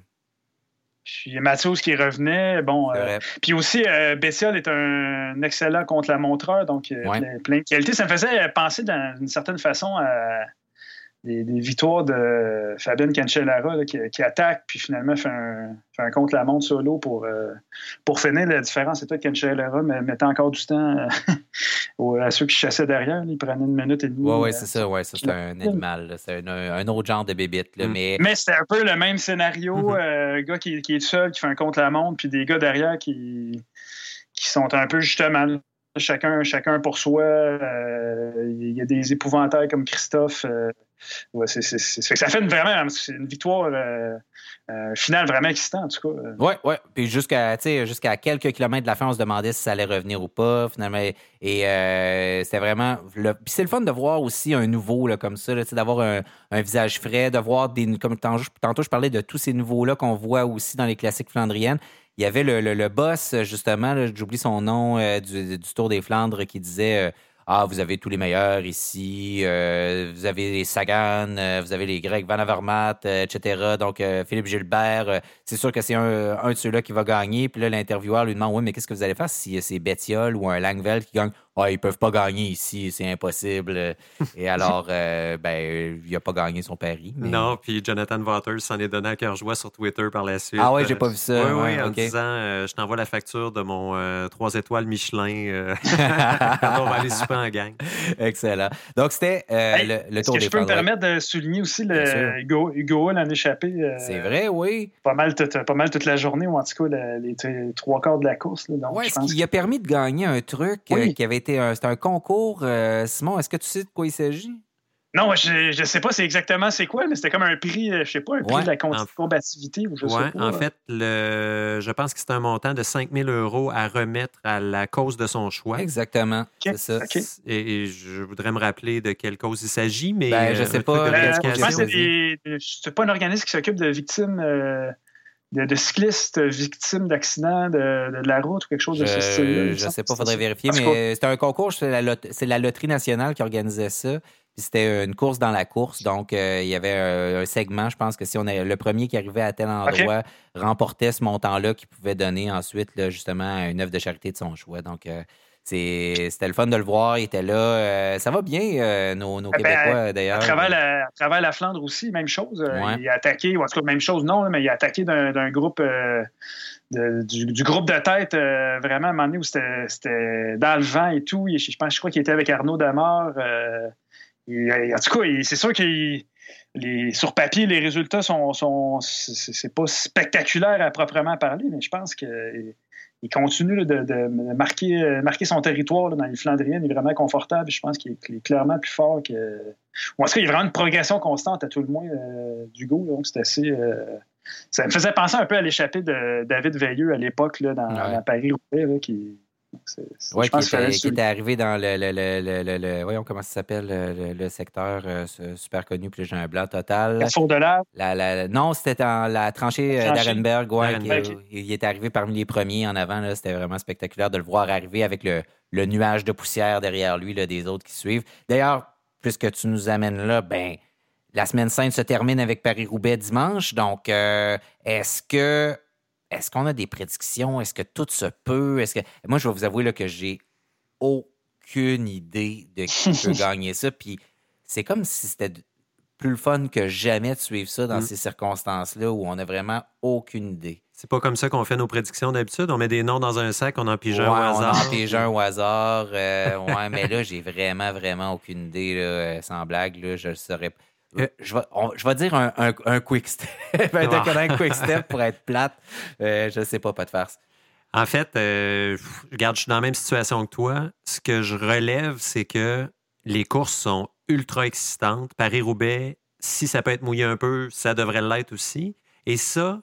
Puis Mathieu qui revenait. Bon, euh, puis aussi, euh, Bessiol est un excellent contre-la-montreur, donc euh, plein de qualités. Ça me faisait penser d'une certaine façon à des, victoires de Fabien Cancellara qui, attaque, puis finalement fait un, fait un contre-la-montre solo pour, euh, pour finir. La différence, c'est que Cancellara mettait encore du temps euh, à ceux qui chassaient derrière. il prenait une minute et demie. Oui, ouais, euh, c'est ça. Ouais, ça c'est un animal. C'est un, autre genre de bébite. Là, mm. mais mais c'était un peu le même scénario. Un gars qui, est seul, qui fait un contre-la-montre, puis des gars derrière qui, qui sont un peu justement chacun, chacun pour soi. Il y a des épouvantails comme Christophe. ça fait vraiment une victoire euh, final vraiment excitant, en tout cas. Oui, oui. Puis jusqu'à quelques kilomètres de la fin, on se demandait si ça allait revenir ou pas, finalement. Et euh, c'était vraiment. Puis c'est le fun de voir aussi un nouveau là, comme ça, d'avoir un, un, visage frais, de voir des. Comme tantôt, je parlais de tous ces nouveaux-là qu'on voit aussi dans les classiques flandriennes. Il y avait le, boss, justement, j'oublie son nom, euh, du, Tour des Flandres, qui disait ah, vous avez tous les meilleurs ici, euh, vous avez les Sagan, euh, vous avez les Grecs, Van Avermaet, euh, etc. Donc, Philippe Gilbert, c'est sûr que c'est un, de ceux-là qui va gagner. Puis là, l'intervieweur lui demande, oui, mais qu'est-ce que vous allez faire si c'est Bettiol ou un Langveld qui gagne? Ah, ils peuvent pas gagner ici, c'est impossible. Et alors, euh, ben, il a pas gagné son pari. Non, puis Jonathan Waters s'en est donné à cœur joie sur Twitter par la suite. Ah ouais, j'ai pas vu ça. Oui, oui, en disant, euh, je t'envoie la facture de mon 3 euh, étoiles Michelin. on va aller super en gang. Excellent. Donc, c'était le, le tour que des je peux me permettre de souligner aussi le Hugo, Hugo l'en échappé. c'est vrai, oui. Pas mal, toute, pas mal toute la journée, ou en tout cas les, trois quarts de la course. Là, donc, il a permis de gagner un truc qui avait c'était un concours. Euh, Simon, est-ce que tu sais de quoi il s'agit? Non, je ne sais pas c'est exactement c'est quoi, mais c'était comme un prix, euh, je sais pas, un prix de la combativité ou je sais pas. En fait, le, je pense que c'est un montant de 5 000 euros à remettre à la cause de son choix. Exactement, c'est ça. Et, je voudrais me rappeler de quelle cause il s'agit, mais... Ben, je ne sais pas. je pense que c'est pas un organisme qui s'occupe de victimes de, cyclistes victimes d'accidents de, la route ou quelque chose de ce style. Je ne sais pas, il faudrait vérifier, mais c'était un concours, c'est la, Loterie nationale qui organisait ça. C'était une course dans la course, donc euh, il y avait un, segment, je pense que si on a le premier qui arrivait à tel endroit remportait ce montant-là qui pouvait donner ensuite justement une œuvre de charité de son choix. Donc euh, c'était le fun de le voir, il était là. Euh, ça va bien, euh, nos, nos eh ben, Québécois, d'ailleurs. À travers, la, à travers la Flandre aussi, même chose. Euh, il a attaqué, ou en tout cas, même chose, non, mais il a attaqué d'un groupe, du, groupe de tête, vraiment, à un moment donné où c'était dans le vent et tout. je, pense, je crois qu'il était avec Arnaud Damar. en tout cas, c'est sûr qu'il. sur papier, les résultats sont, sont c'est pas spectaculaire à proprement parler, mais je pense que il continue de, marquer, euh, marquer son territoire dans les Flandriennes. Il est vraiment confortable. Je pense qu'il est, clairement plus fort que. Ou en tout cas, il y a vraiment une progression constante à tout le moins euh, d'Hugo. Donc, c'est assez. Euh, ça me faisait penser un peu à l'échappée de David Veilleux à l'époque dans, dans, Paris-Roubaix, qui, oui, qui, était arrivé dans le, le, le, voyons comment ça s'appelle, le, secteur euh, super connu, plus j'ai un blanc total. La de l'air? La, non, c'était dans la tranchée, euh, d'Arenberg. Ouais, il, est arrivé parmi les premiers en avant. C'était vraiment spectaculaire de le voir arriver avec le, nuage de poussière derrière lui là, des autres qui suivent. D'ailleurs, puisque tu nous amènes là, ben la semaine sainte se termine avec Paris-Roubaix dimanche. Donc, euh, est-ce que est-ce qu'on a des prédictions? Est-ce que tout se peut? Est-ce que. Moi, je vais vous avouer là, que j'ai aucune idée de qui peut gagner ça. Puis c'est comme si c'était plus le fun que jamais de suivre ça dans mm. ces circonstances-là où on n'a vraiment aucune idée. C'est pas comme ça qu'on fait nos prédictions d'habitude. On met des noms dans un sac, on en pige un au hasard. On en pige un au hasard. Euh, ouais, mais là, j'ai vraiment, vraiment aucune idée. Là, euh, sans blague, là, je ne saurais pas. Euh, je, vais, je vais dire un, un, quick step. un quick step pour être plate. Euh, je ne sais pas, pas de farce. En fait, euh, regarde, je suis dans la même situation que toi. Ce que je relève, c'est que les courses sont ultra excitantes. Paris-Roubaix, si ça peut être mouillé un peu, ça devrait l'être aussi. Et ça,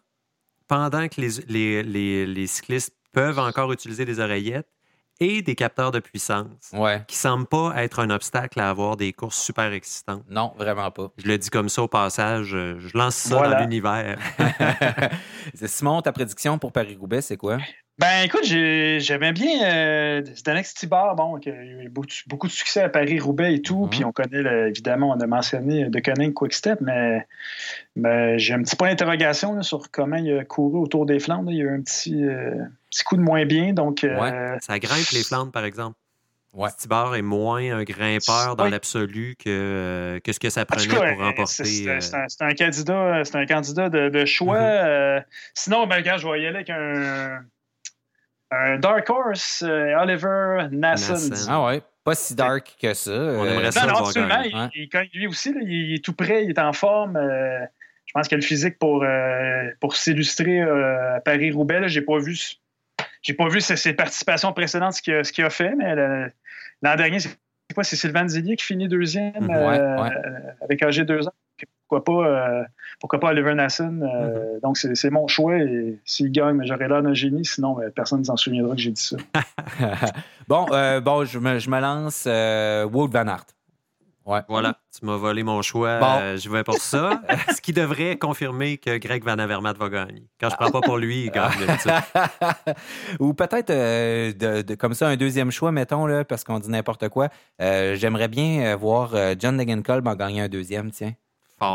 pendant que les, les, les, les cyclistes peuvent encore utiliser des oreillettes, et des capteurs de puissance ouais. qui ne semblent pas être un obstacle à avoir des courses super excitantes. Non, vraiment pas. Je le dis comme ça au passage, je lance ça dans l'univers. Simon, ta prédiction pour Paris-Roubaix, c'est quoi? Ben écoute, j'aimais bien euh, Danex Tibar, bon, qui a eu beaucoup, de succès à Paris-Roubaix et tout. Mm-hmm. Puis on connaît, évidemment, on a mentionné De Koning Quickstep, mais, mais j'ai un petit point d'interrogation sur comment il a couru autour des Flandres. Il y a eu un petit, euh, petit coup de moins bien. Donc, euh, ça grimpe les Flandres, par exemple. Ouais. Stibar est moins un grimpeur dans l'absolu que, que ce que ça prenait pour remporter. C'est un, candidat, un candidat de, choix. Mm-hmm. sinon, ben, quand je vais y aller avec un un Dark Horse, euh, Oliver Nassen. Ah ouais, pas si dark que ça. On aimerait euh, ça non, non, absolument. Il, lui aussi, il est tout prêt, il est en forme. Euh, je pense qu'il a le physique pour, pour s'illustrer à Paris-Roubaix. J'ai pas vu j'ai pas vu ses, participations précédentes, ce qu'il a, fait, mais l'an dernier, c'est quoi? C'est Sylvain Zillier qui finit deuxième avec âgé deux ans. Pourquoi pas, euh, pourquoi pas Oliver Nasson? Euh, mhm. Donc, c'est mon choix et s'il gagne, j'aurais l'air d'un génie. Sinon, personne ne s'en souviendra que j'ai dit ça. bon, bon je, me, je me lance Wood Van Aert. Voilà, tu m'as volé mon choix. Euh, je vais pour ça. Ce qui devrait confirmer que Greg Van Avermaet va gagner. Quand je ne prends pas pour lui, il gagne. Ou peut-être euh, de, comme ça un deuxième choix, mettons, là, parce qu'on dit n'importe quoi. Euh, j'aimerais bien voir John Degenkolb en gagner un deuxième, tiens.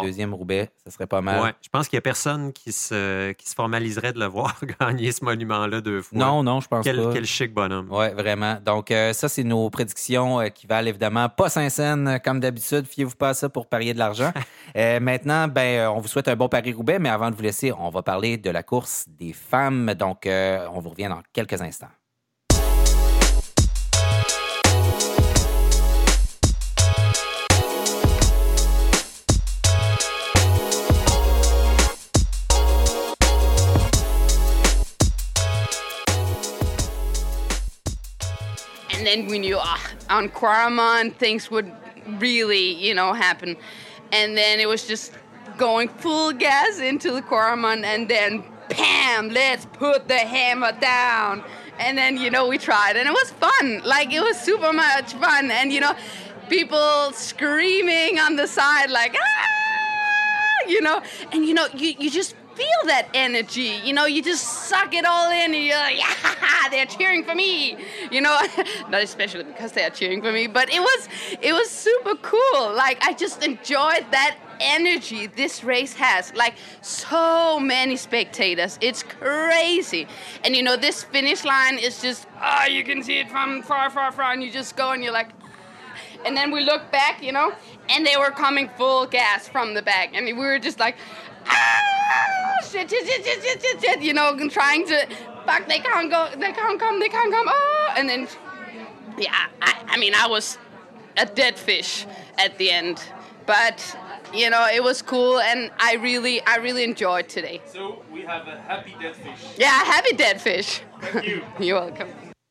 Deuxième Roubaix, ça serait pas mal. je pense qu'il n'y a personne qui se, qui se formaliserait de le voir gagner ce monument-là deux fois. Non, non, je pense pas. Quel chic bonhomme. Oui, vraiment. Donc, euh, ça, c'est nos prédictions euh, qui valent évidemment pas Saint-Saëns euh, comme d'habitude. Fiez-vous pas à ça pour parier de l'argent. maintenant, ben, on vous souhaite un bon Paris-Roubaix, mais avant de vous laisser, on va parler de la course des femmes. Donc, on vous revient dans quelques instants. Then we knew uh, on Quaramon things would really, you know, happen. And then it was just going full gas into the Quaramon and then bam, let's put the hammer down. And then, you know, we tried and it was fun. Like, it was super much fun. And, you know, people screaming on the side, like, ah, you know, and, you know, you, you just feel that energy. You know, you just suck it all in and you're like, yeah, they're cheering for me. You know, not especially because they are cheering for me, but it was it was super cool. Like I just enjoyed that energy this race has. Like so many spectators. It's crazy. And you know, this finish line is just oh, you can see it from far, far, far, and you just go and you're like ah. and then we look back, you know, and they were coming full gas from the back. and we were just like, ah, shit, shit, shit, shit, shit, shit, shit, you know, trying to, fuck, they can't go, they can't come, they can't come, oh, and then, yeah, I, I mean, I was a dead fish at the end, but you know, it was cool, and I really, I really enjoyed today. So we have a happy dead fish. Yeah, happy dead fish. Thank you. You're welcome.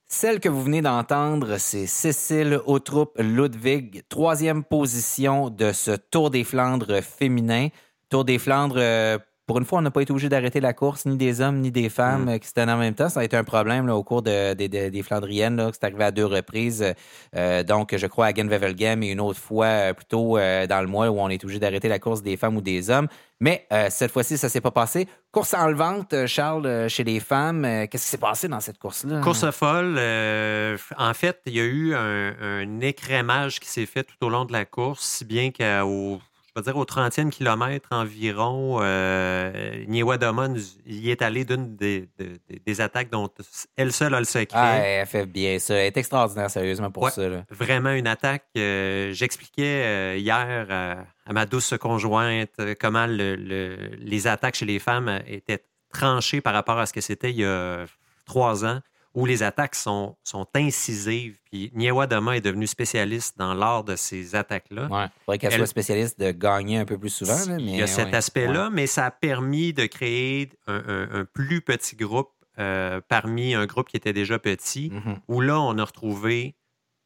Celle que vous venez d'entendre, c'est Cécile Autrup Ludwig, troisième position de ce Tour des Flandres féminin. Tour des Flandres, euh, pour une fois, on n'a pas été obligé d'arrêter la course, ni des hommes, ni des femmes mm. euh, qui se tenaient en même temps. Ça a été un problème au cours des Flandriennes, c'est arrivé à deux reprises. Euh, donc, je crois à Genvevelgem et une autre fois plutôt dans le mois où on est obligé d'arrêter la course des femmes ou des hommes. Mais cette fois-ci, ça s'est pas passé. Course enlevante, Charles, chez les femmes. Qu'est-ce qui s'est passé dans cette course-là? Course folle. en fait, il y a eu un, un écrémage qui s'est fait tout au long de la course, si bien qu'au je dire, au 30e kilomètre environ, euh, Niewadoma y est allé d'une des, attaques dont elle seule a le secret. Ah, elle fait bien ça. Elle est extraordinaire, sérieusement, pour ça. Vraiment une attaque. Euh, j'expliquais euh, hier à, ma douce conjointe euh, comment les attaques chez les femmes étaient tranchées par rapport à ce que c'était il y a trois ans où les attaques sont, sont incisives. Puis Niewa Dama est devenue spécialiste dans l'art de ces attaques-là. Ouais. Il faudrait qu'elle soit spécialiste de gagner un peu plus souvent. il y a cet aspect-là, mais ça a permis de créer un, plus petit groupe euh, parmi un groupe qui était déjà petit, mm-hmm. où là, on a retrouvé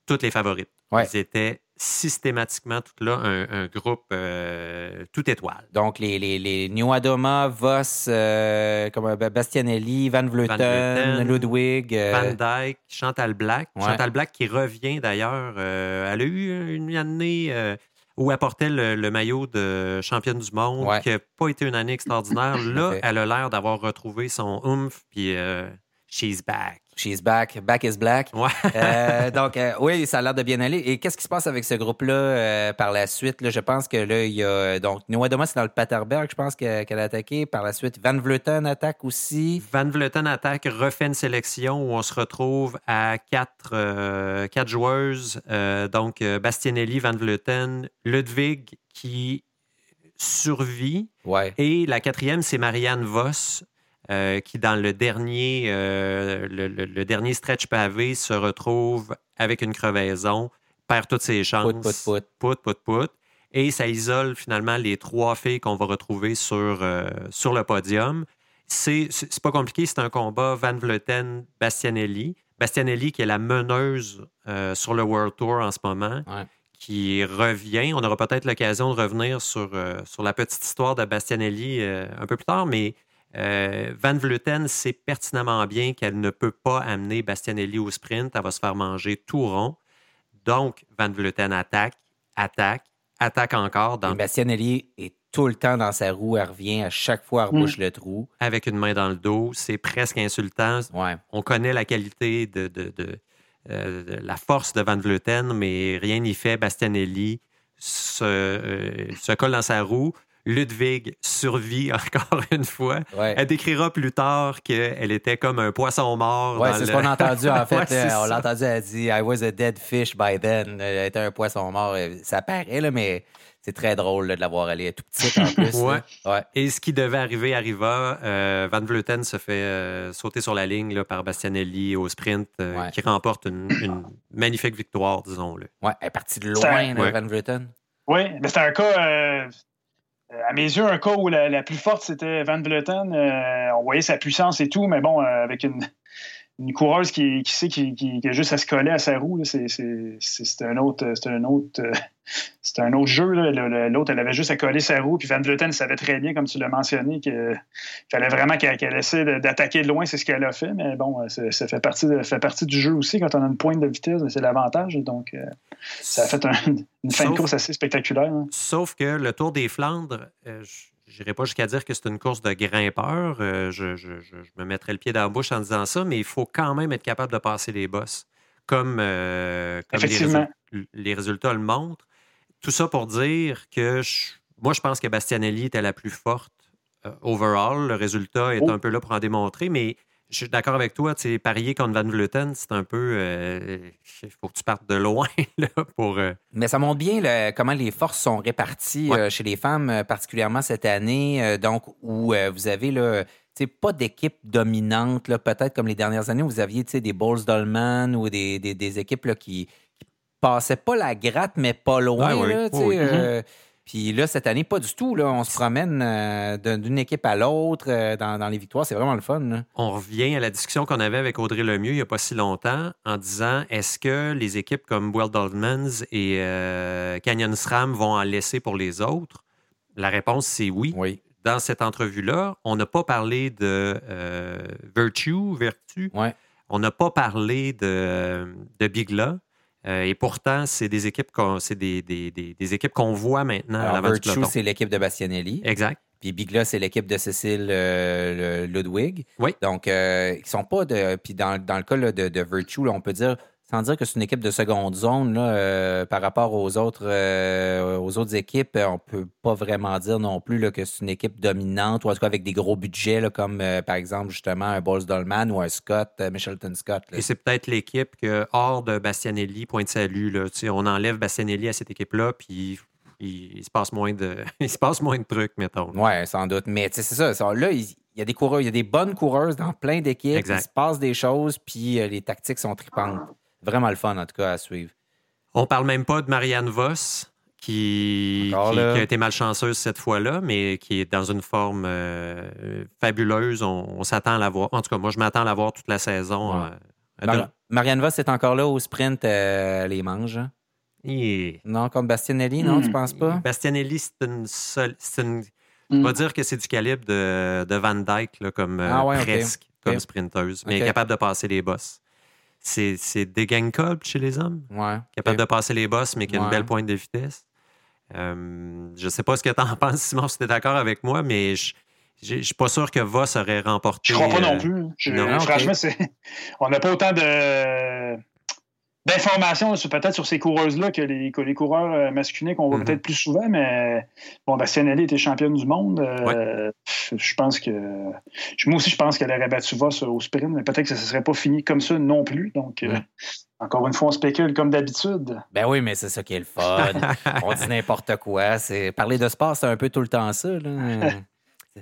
toutes les favorites. Ils étaient systématiquement tout là un, groupe euh, tout étoile. Donc, les, les, les Adoma, Voss, euh, comme, euh, Bastianelli, Van Vleuten, Ludwig. Van Dyke, Chantal Black. Chantal Black qui revient d'ailleurs. elle a eu une année où elle portait le, maillot de championne du monde, qui n'a pas été une année extraordinaire. là, elle a l'air d'avoir retrouvé son oomph, puis she's back. She's back. Back is black. Euh, donc, euh, oui, ça a l'air de bien aller. Et qu'est-ce qui se passe avec ce groupe-là euh, par la suite? Là, je pense que là, il y a. Donc, Noah c'est dans le Paterberg, je pense qu'elle a attaqué. Par la suite, Van Vleuten attaque aussi. Van Vleuten attaque, refait une sélection où on se retrouve à quatre, quatre joueuses. donc, Bastianelli, Van Vleuten, Ludwig qui survit. Ouais. Et la quatrième, c'est Marianne Voss. Euh, qui, dans le dernier, euh, le, dernier stretch pavé, se retrouve avec une crevaison, perd toutes ses chances. Pout, pout, pout. Pout, Et ça isole finalement les trois filles qu'on va retrouver sur, euh, sur le podium. c'est pas compliqué, c'est un combat Van Vleuten-Bastianelli. Bastianelli, qui est la meneuse sur le World Tour en ce moment, qui revient. On aura peut-être l'occasion de revenir sur, sur la petite histoire de Bastianelli un peu plus tard, mais Van Vleuten sait pertinemment bien qu'elle ne peut pas amener Bastianelli au sprint. Elle va se faire manger tout rond. Donc, Van Vleuten attaque, attaque, attaque encore. Dans... Bastianelli est tout le temps dans sa roue, elle revient à chaque fois, elle rebouche mm. le trou. Avec une main dans le dos, c'est presque insultant. On connaît la qualité de, de, euh, de, la force de Van Vleuten, mais rien n'y fait. Bastianelli se, euh, se, colle dans sa roue. Ludwig survit encore une fois. Elle décrira plus tard qu'elle était comme un poisson mort. Oui, c'est ce qu'on a entendu en fait. Euh, on l'a entendu, elle dit I was a dead fish by then. Elle était un poisson mort. Ça paraît, là, mais c'est très drôle de l'avoir allé tout petit en plus. ouais. Et ce qui devait arriver arriva. Euh, Van Vleuten se fait euh, sauter sur la ligne là, par Bastianelli au sprint, euh, qui remporte une, magnifique victoire, disons-le. Ouais, elle est partie de loin, Van Vleuten. Oui, mais c'était un cas, à mes yeux, un cas où la, plus forte, c'était Van Vleuten. on voyait sa puissance et tout, mais bon, avec une une coureuse qui, qui sait qui, qui, a juste à se coller à sa roue, c'est un autre, c'est un autre, c'est un autre jeu. L'autre, elle avait juste à coller sa roue. Puis Van Vleuten savait très bien, comme tu l'as mentionné, qu'il fallait vraiment qu'elle essaie d'attaquer de loin. C'est ce qu'elle a fait. Mais bon, ça fait partie, fait partie du jeu aussi. Quand on a une pointe de vitesse, c'est l'avantage. Donc, euh, ça a fait une fin de course assez spectaculaire. Hein. Sauf que le Tour des Flandres, euh, je n'irai pas jusqu'à dire que c'est une course de grimpeur. Euh, je, me mettrais le pied dans la bouche en disant ça, mais il faut quand même être capable de passer les bosses, comme, euh, les, résultats le montrent. Tout ça pour dire que moi, je pense que Bastianelli était la plus forte euh, overall. Le résultat est oh. un peu là pour en démontrer, mais je suis d'accord avec toi, parier contre Van Vleuten, c'est un peu. Il faut que tu partes de loin là, pour. Euh, Mais ça montre bien comment les forces sont réparties euh, chez les femmes, euh, particulièrement cette année, donc où vous avez là. pas d'équipe dominante, peut-être comme les dernières années où vous aviez des Bulls Dolman ou des, des, équipes là, qui, qui passaient pas la gratte, mais pas loin. Mm-hmm. Puis là, cette année, pas du tout. Là. On se promène euh, d'une équipe à l'autre euh, dans, les victoires. C'est vraiment le fun. On revient à la discussion qu'on avait avec Audrey Lemieux il n'y a pas si longtemps en disant est-ce que les équipes comme World Dolmans et euh, Canyon SRAM vont en laisser pour les autres? La réponse, c'est oui. oui. Dans cette entrevue-là, on n'a pas parlé de Virtue, Vertu. On n'a pas parlé de, de Bigla. Euh, et pourtant, c'est des équipes qu'on c'est des, des, des, équipes qu'on voit maintenant à l'avant Virtue, c'est l'équipe de Bastianelli. Exact. Puis Bigla, c'est l'équipe de Cécile euh, Ludwig. Oui. Donc, euh, ils sont pas de. Puis dans, dans le cas de, de Virtue, on peut dire sans dire que c'est une équipe de seconde zone là, euh, par rapport aux autres, euh, aux autres équipes, on peut pas vraiment dire non plus là, que c'est une équipe dominante, ou en tout cas avec des gros budgets, là, comme euh, par exemple justement un Balls Dolman ou un Scott, Michelton Scott. Et c'est peut-être l'équipe que, hors de Bastianelli, point de salut, là, on enlève Bastianelli à cette équipe-là, puis il, se passe moins de il se passe moins de trucs, mettons. Oui, sans doute. Mais c'est ça, ça. Là, il, y a des coureurs, il y a des bonnes coureuses dans plein d'équipes. Il se passe des choses, puis les tactiques sont tripantes. Vraiment le fun, en tout cas, à suivre. On parle même pas de Marianne Voss, qui, a été malchanceuse cette fois-là, mais qui est dans une forme euh, fabuleuse. On, s'attend à la voir. En tout cas, moi, je m'attends à la voir toute la saison. Euh, Marianne Voss est encore là au sprint, euh, les manges. Hein? Non, comme Bastianelli, non, tu hmm. penses pas? Bastianelli, c'est une seule. Une... Je vais hmm. dire que c'est du calibre de, de Van Dyke, comme ah presque, comme sprinteuse, mais capable de passer les bosses c'est des gang chez les hommes. Ouais. Capable de passer les bosses, mais qui a une belle pointe de vitesse. Euh, je ne sais pas ce que tu en penses, Simon, si tu es d'accord avec moi, mais je ne suis pas sûr que Voss aurait remporté. Je crois pas non euh, plus. franchement, on n'a pas autant de d'informations peut-être sur ces coureuses-là que les, les coureurs euh, masculins qu'on voit mm-hmm. peut-être plus souvent, mais bon, Bastianelli était championne du monde. Euh, je pense que. Moi aussi, je pense qu'elle aurait battu Voss au sprint, mais peut-être que ça ne serait pas fini comme ça non plus. Donc. Euh, encore une fois, on spécule comme d'habitude. Ben oui, mais c'est ça qui est le fun. on dit n'importe quoi. C'est parler de sport, c'est un peu tout le temps ça. Là.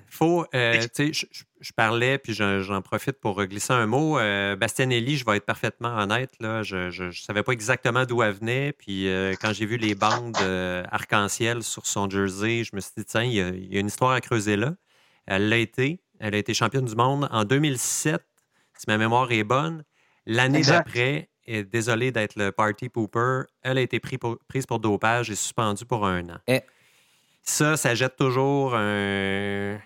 Faut, euh, tu sais, je, parlais, puis j'en profite pour glisser un mot. Euh, Bastianelli, je vais être parfaitement honnête, là, je ne savais pas exactement d'où elle venait. Puis euh, quand j'ai vu les bandes arc-en-ciel sur son jersey, je me suis dit, tiens, il y, a, une histoire à creuser là. Elle l'a été. Elle a été championne du monde en 2007, si ma mémoire est bonne. L'année d'après, et désolé d'être le party pooper, elle a été prise pour dopage et suspendue pour un an. Et... Ça, ça jette toujours un,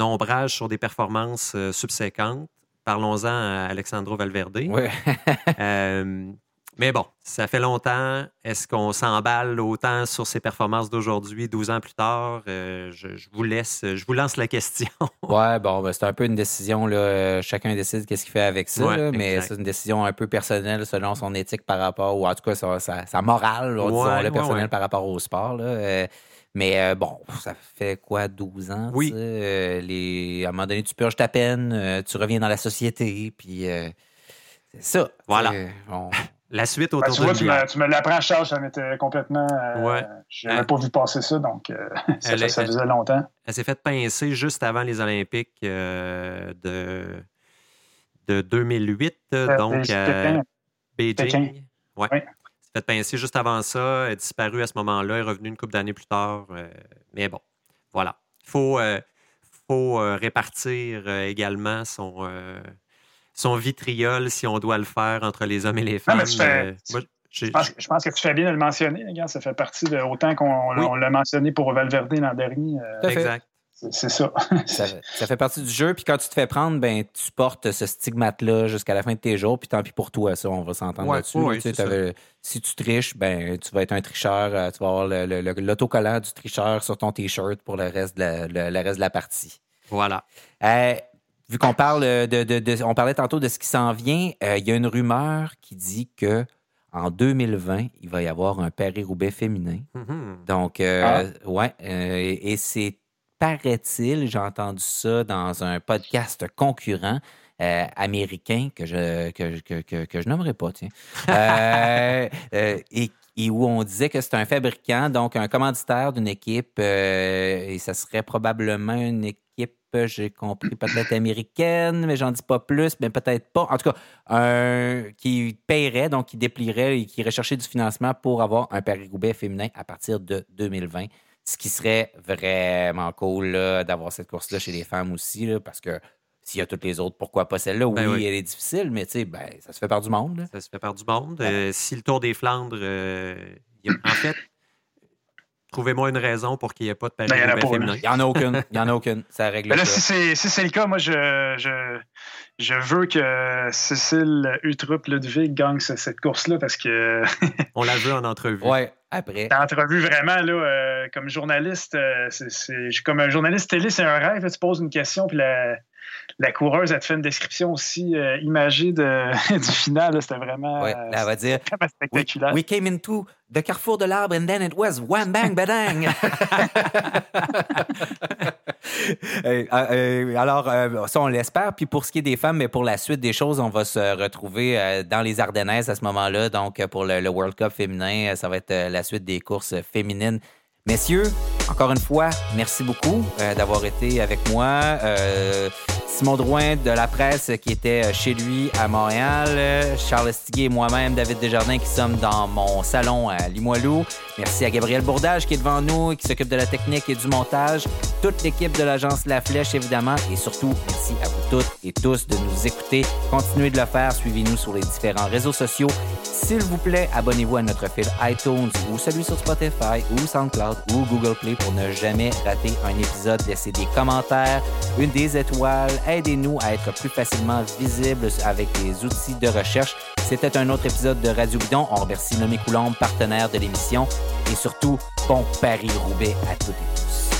ombrage sur des performances euh, subséquentes. Parlons-en à Alexandro Valverde. Oui. Euh, mais bon, ça fait longtemps. Est-ce qu'on s'emballe autant sur ses performances d'aujourd'hui, 12 ans plus tard? Euh, je, vous laisse, je vous lance la question. ouais, bon, ben, c'est un peu une décision. Là. Chacun décide qu'est-ce qu'il fait avec ça, mais c'est une décision un peu personnelle selon son éthique par rapport, ou en tout cas sa, morale, disons, le personnel par rapport au sport. Là. Euh, mais euh, bon, ça fait quoi, 12 ans? Oui. les... À un moment donné, tu purges ta peine, tu reviens dans la société, puis c'est ça. Voilà. La suite autour ben, tu vois, tu me, l'apprends, Charles, ça m'était complètement. Euh, ouais. Je n'avais pas vu passer ça, donc euh, ça, faisait longtemps. Elle s'est fait pincer juste avant les Olympiques euh, de, de 2008, donc à Beijing. Ouais. Elle s'est fait pincer juste avant ça. Elle est disparue à ce moment-là. Est revenue une couple d'années plus tard. mais bon, voilà. Il faut, faut répartir également son son vitriol si on doit le faire entre les hommes et les femmes. Euh, je, pense, que tu fais bien de le mentionner, Ça fait partie de autant qu'on l'a mentionné pour Valverde l'an dernier. Euh, exact. C'est ça. ça. fait partie du jeu. Puis quand tu te fais prendre, ben tu portes ce stigmate-là jusqu'à la fin de tes jours. Puis tant pis pour toi, ça, on va s'entendre là-dessus. si tu triches, ben tu vas être un tricheur. Euh, tu vas avoir l'autocollant du tricheur sur ton T-shirt pour le reste de la, le, reste de la partie. Voilà vu qu'on parle de, On parlait tantôt de ce qui s'en vient, euh, il y a une rumeur qui dit que en 2020, il va y avoir un Paris-Roubaix féminin. Mm-hmm. Donc, euh, ah. ouais, euh, et c'est, paraît-il, j'ai entendu ça dans un podcast concurrent. américain que je que, que, que, je nommerai pas, tiens. et, et, où on disait que c'est un fabricant, donc un commanditaire d'une équipe, et ça serait probablement une équipe j'ai compris, peut-être américaine, mais j'en dis pas plus, mais peut-être pas. En tout cas, un, qui paierait, donc qui déplierait et qui recherchait du financement pour avoir un Paris-Roubaix féminin à partir de 2020. Ce qui serait vraiment cool d'avoir cette course-là chez les femmes aussi, parce que s'il y a toutes les autres, pourquoi pas celle-là? Ben oui, elle est difficile, mais ben, ça se fait par du monde. Ça se fait par du monde. Euh, si le Tour des Flandres, euh, en fait, Trouvez-moi une raison pour qu'il n'y ait pas de Paris ben, féminin. Il n'y en a aucune. Il n'y en a aucune. Ça règle là, Si c'est le cas, moi, je, je, je veux que Cécile Utrup Ludwig gagne cette course-là parce que. On la veut en entrevue. Oui, après. En entrevue, vraiment, là, euh, comme journaliste, euh, c'est comme un journaliste télé, c'est un rêve. tu poses une question, puis la, la coureuse, elle te fait une description aussi euh, imagée de, du final. C'était vraiment, ouais, elle va dire, spectaculaire. We, came into the carrefour de l'arbre and then it was wham bang badang. Euh, euh, alors, ça, on l'espère. Puis pour ce qui est des femmes, mais pour la suite des choses, on va se retrouver dans les Ardennaises à ce moment-là. Donc, pour le, le World Cup féminin, ça va être la suite des courses féminines Messieurs, encore une fois, merci beaucoup euh, d'avoir été avec moi. Euh, Simon Drouin de la presse qui était euh, chez lui à Montréal, Charles Estiguier et moi-même, David Desjardins, qui sommes dans mon salon à Limoilou. Merci à Gabriel Bourdage qui est devant nous et qui s'occupe de la technique et du montage. Toute l'équipe de l'agence La Flèche, évidemment. Et surtout, merci à vous toutes et tous de nous écouter. Continuez de le faire. Suivez-nous sur les différents réseaux sociaux. S'il vous plaît, abonnez-vous à notre fil iTunes ou celui sur Spotify ou SoundCloud ou Google Play pour ne jamais rater un épisode. Laissez des commentaires, une des étoiles. Aidez-nous à être plus facilement visibles avec les outils de recherche. C'était un autre épisode de Radio Bidon. On remercie Nomi Coulombe, partenaire de l'émission. Et surtout, bon Paris-Roubaix à toutes et tous.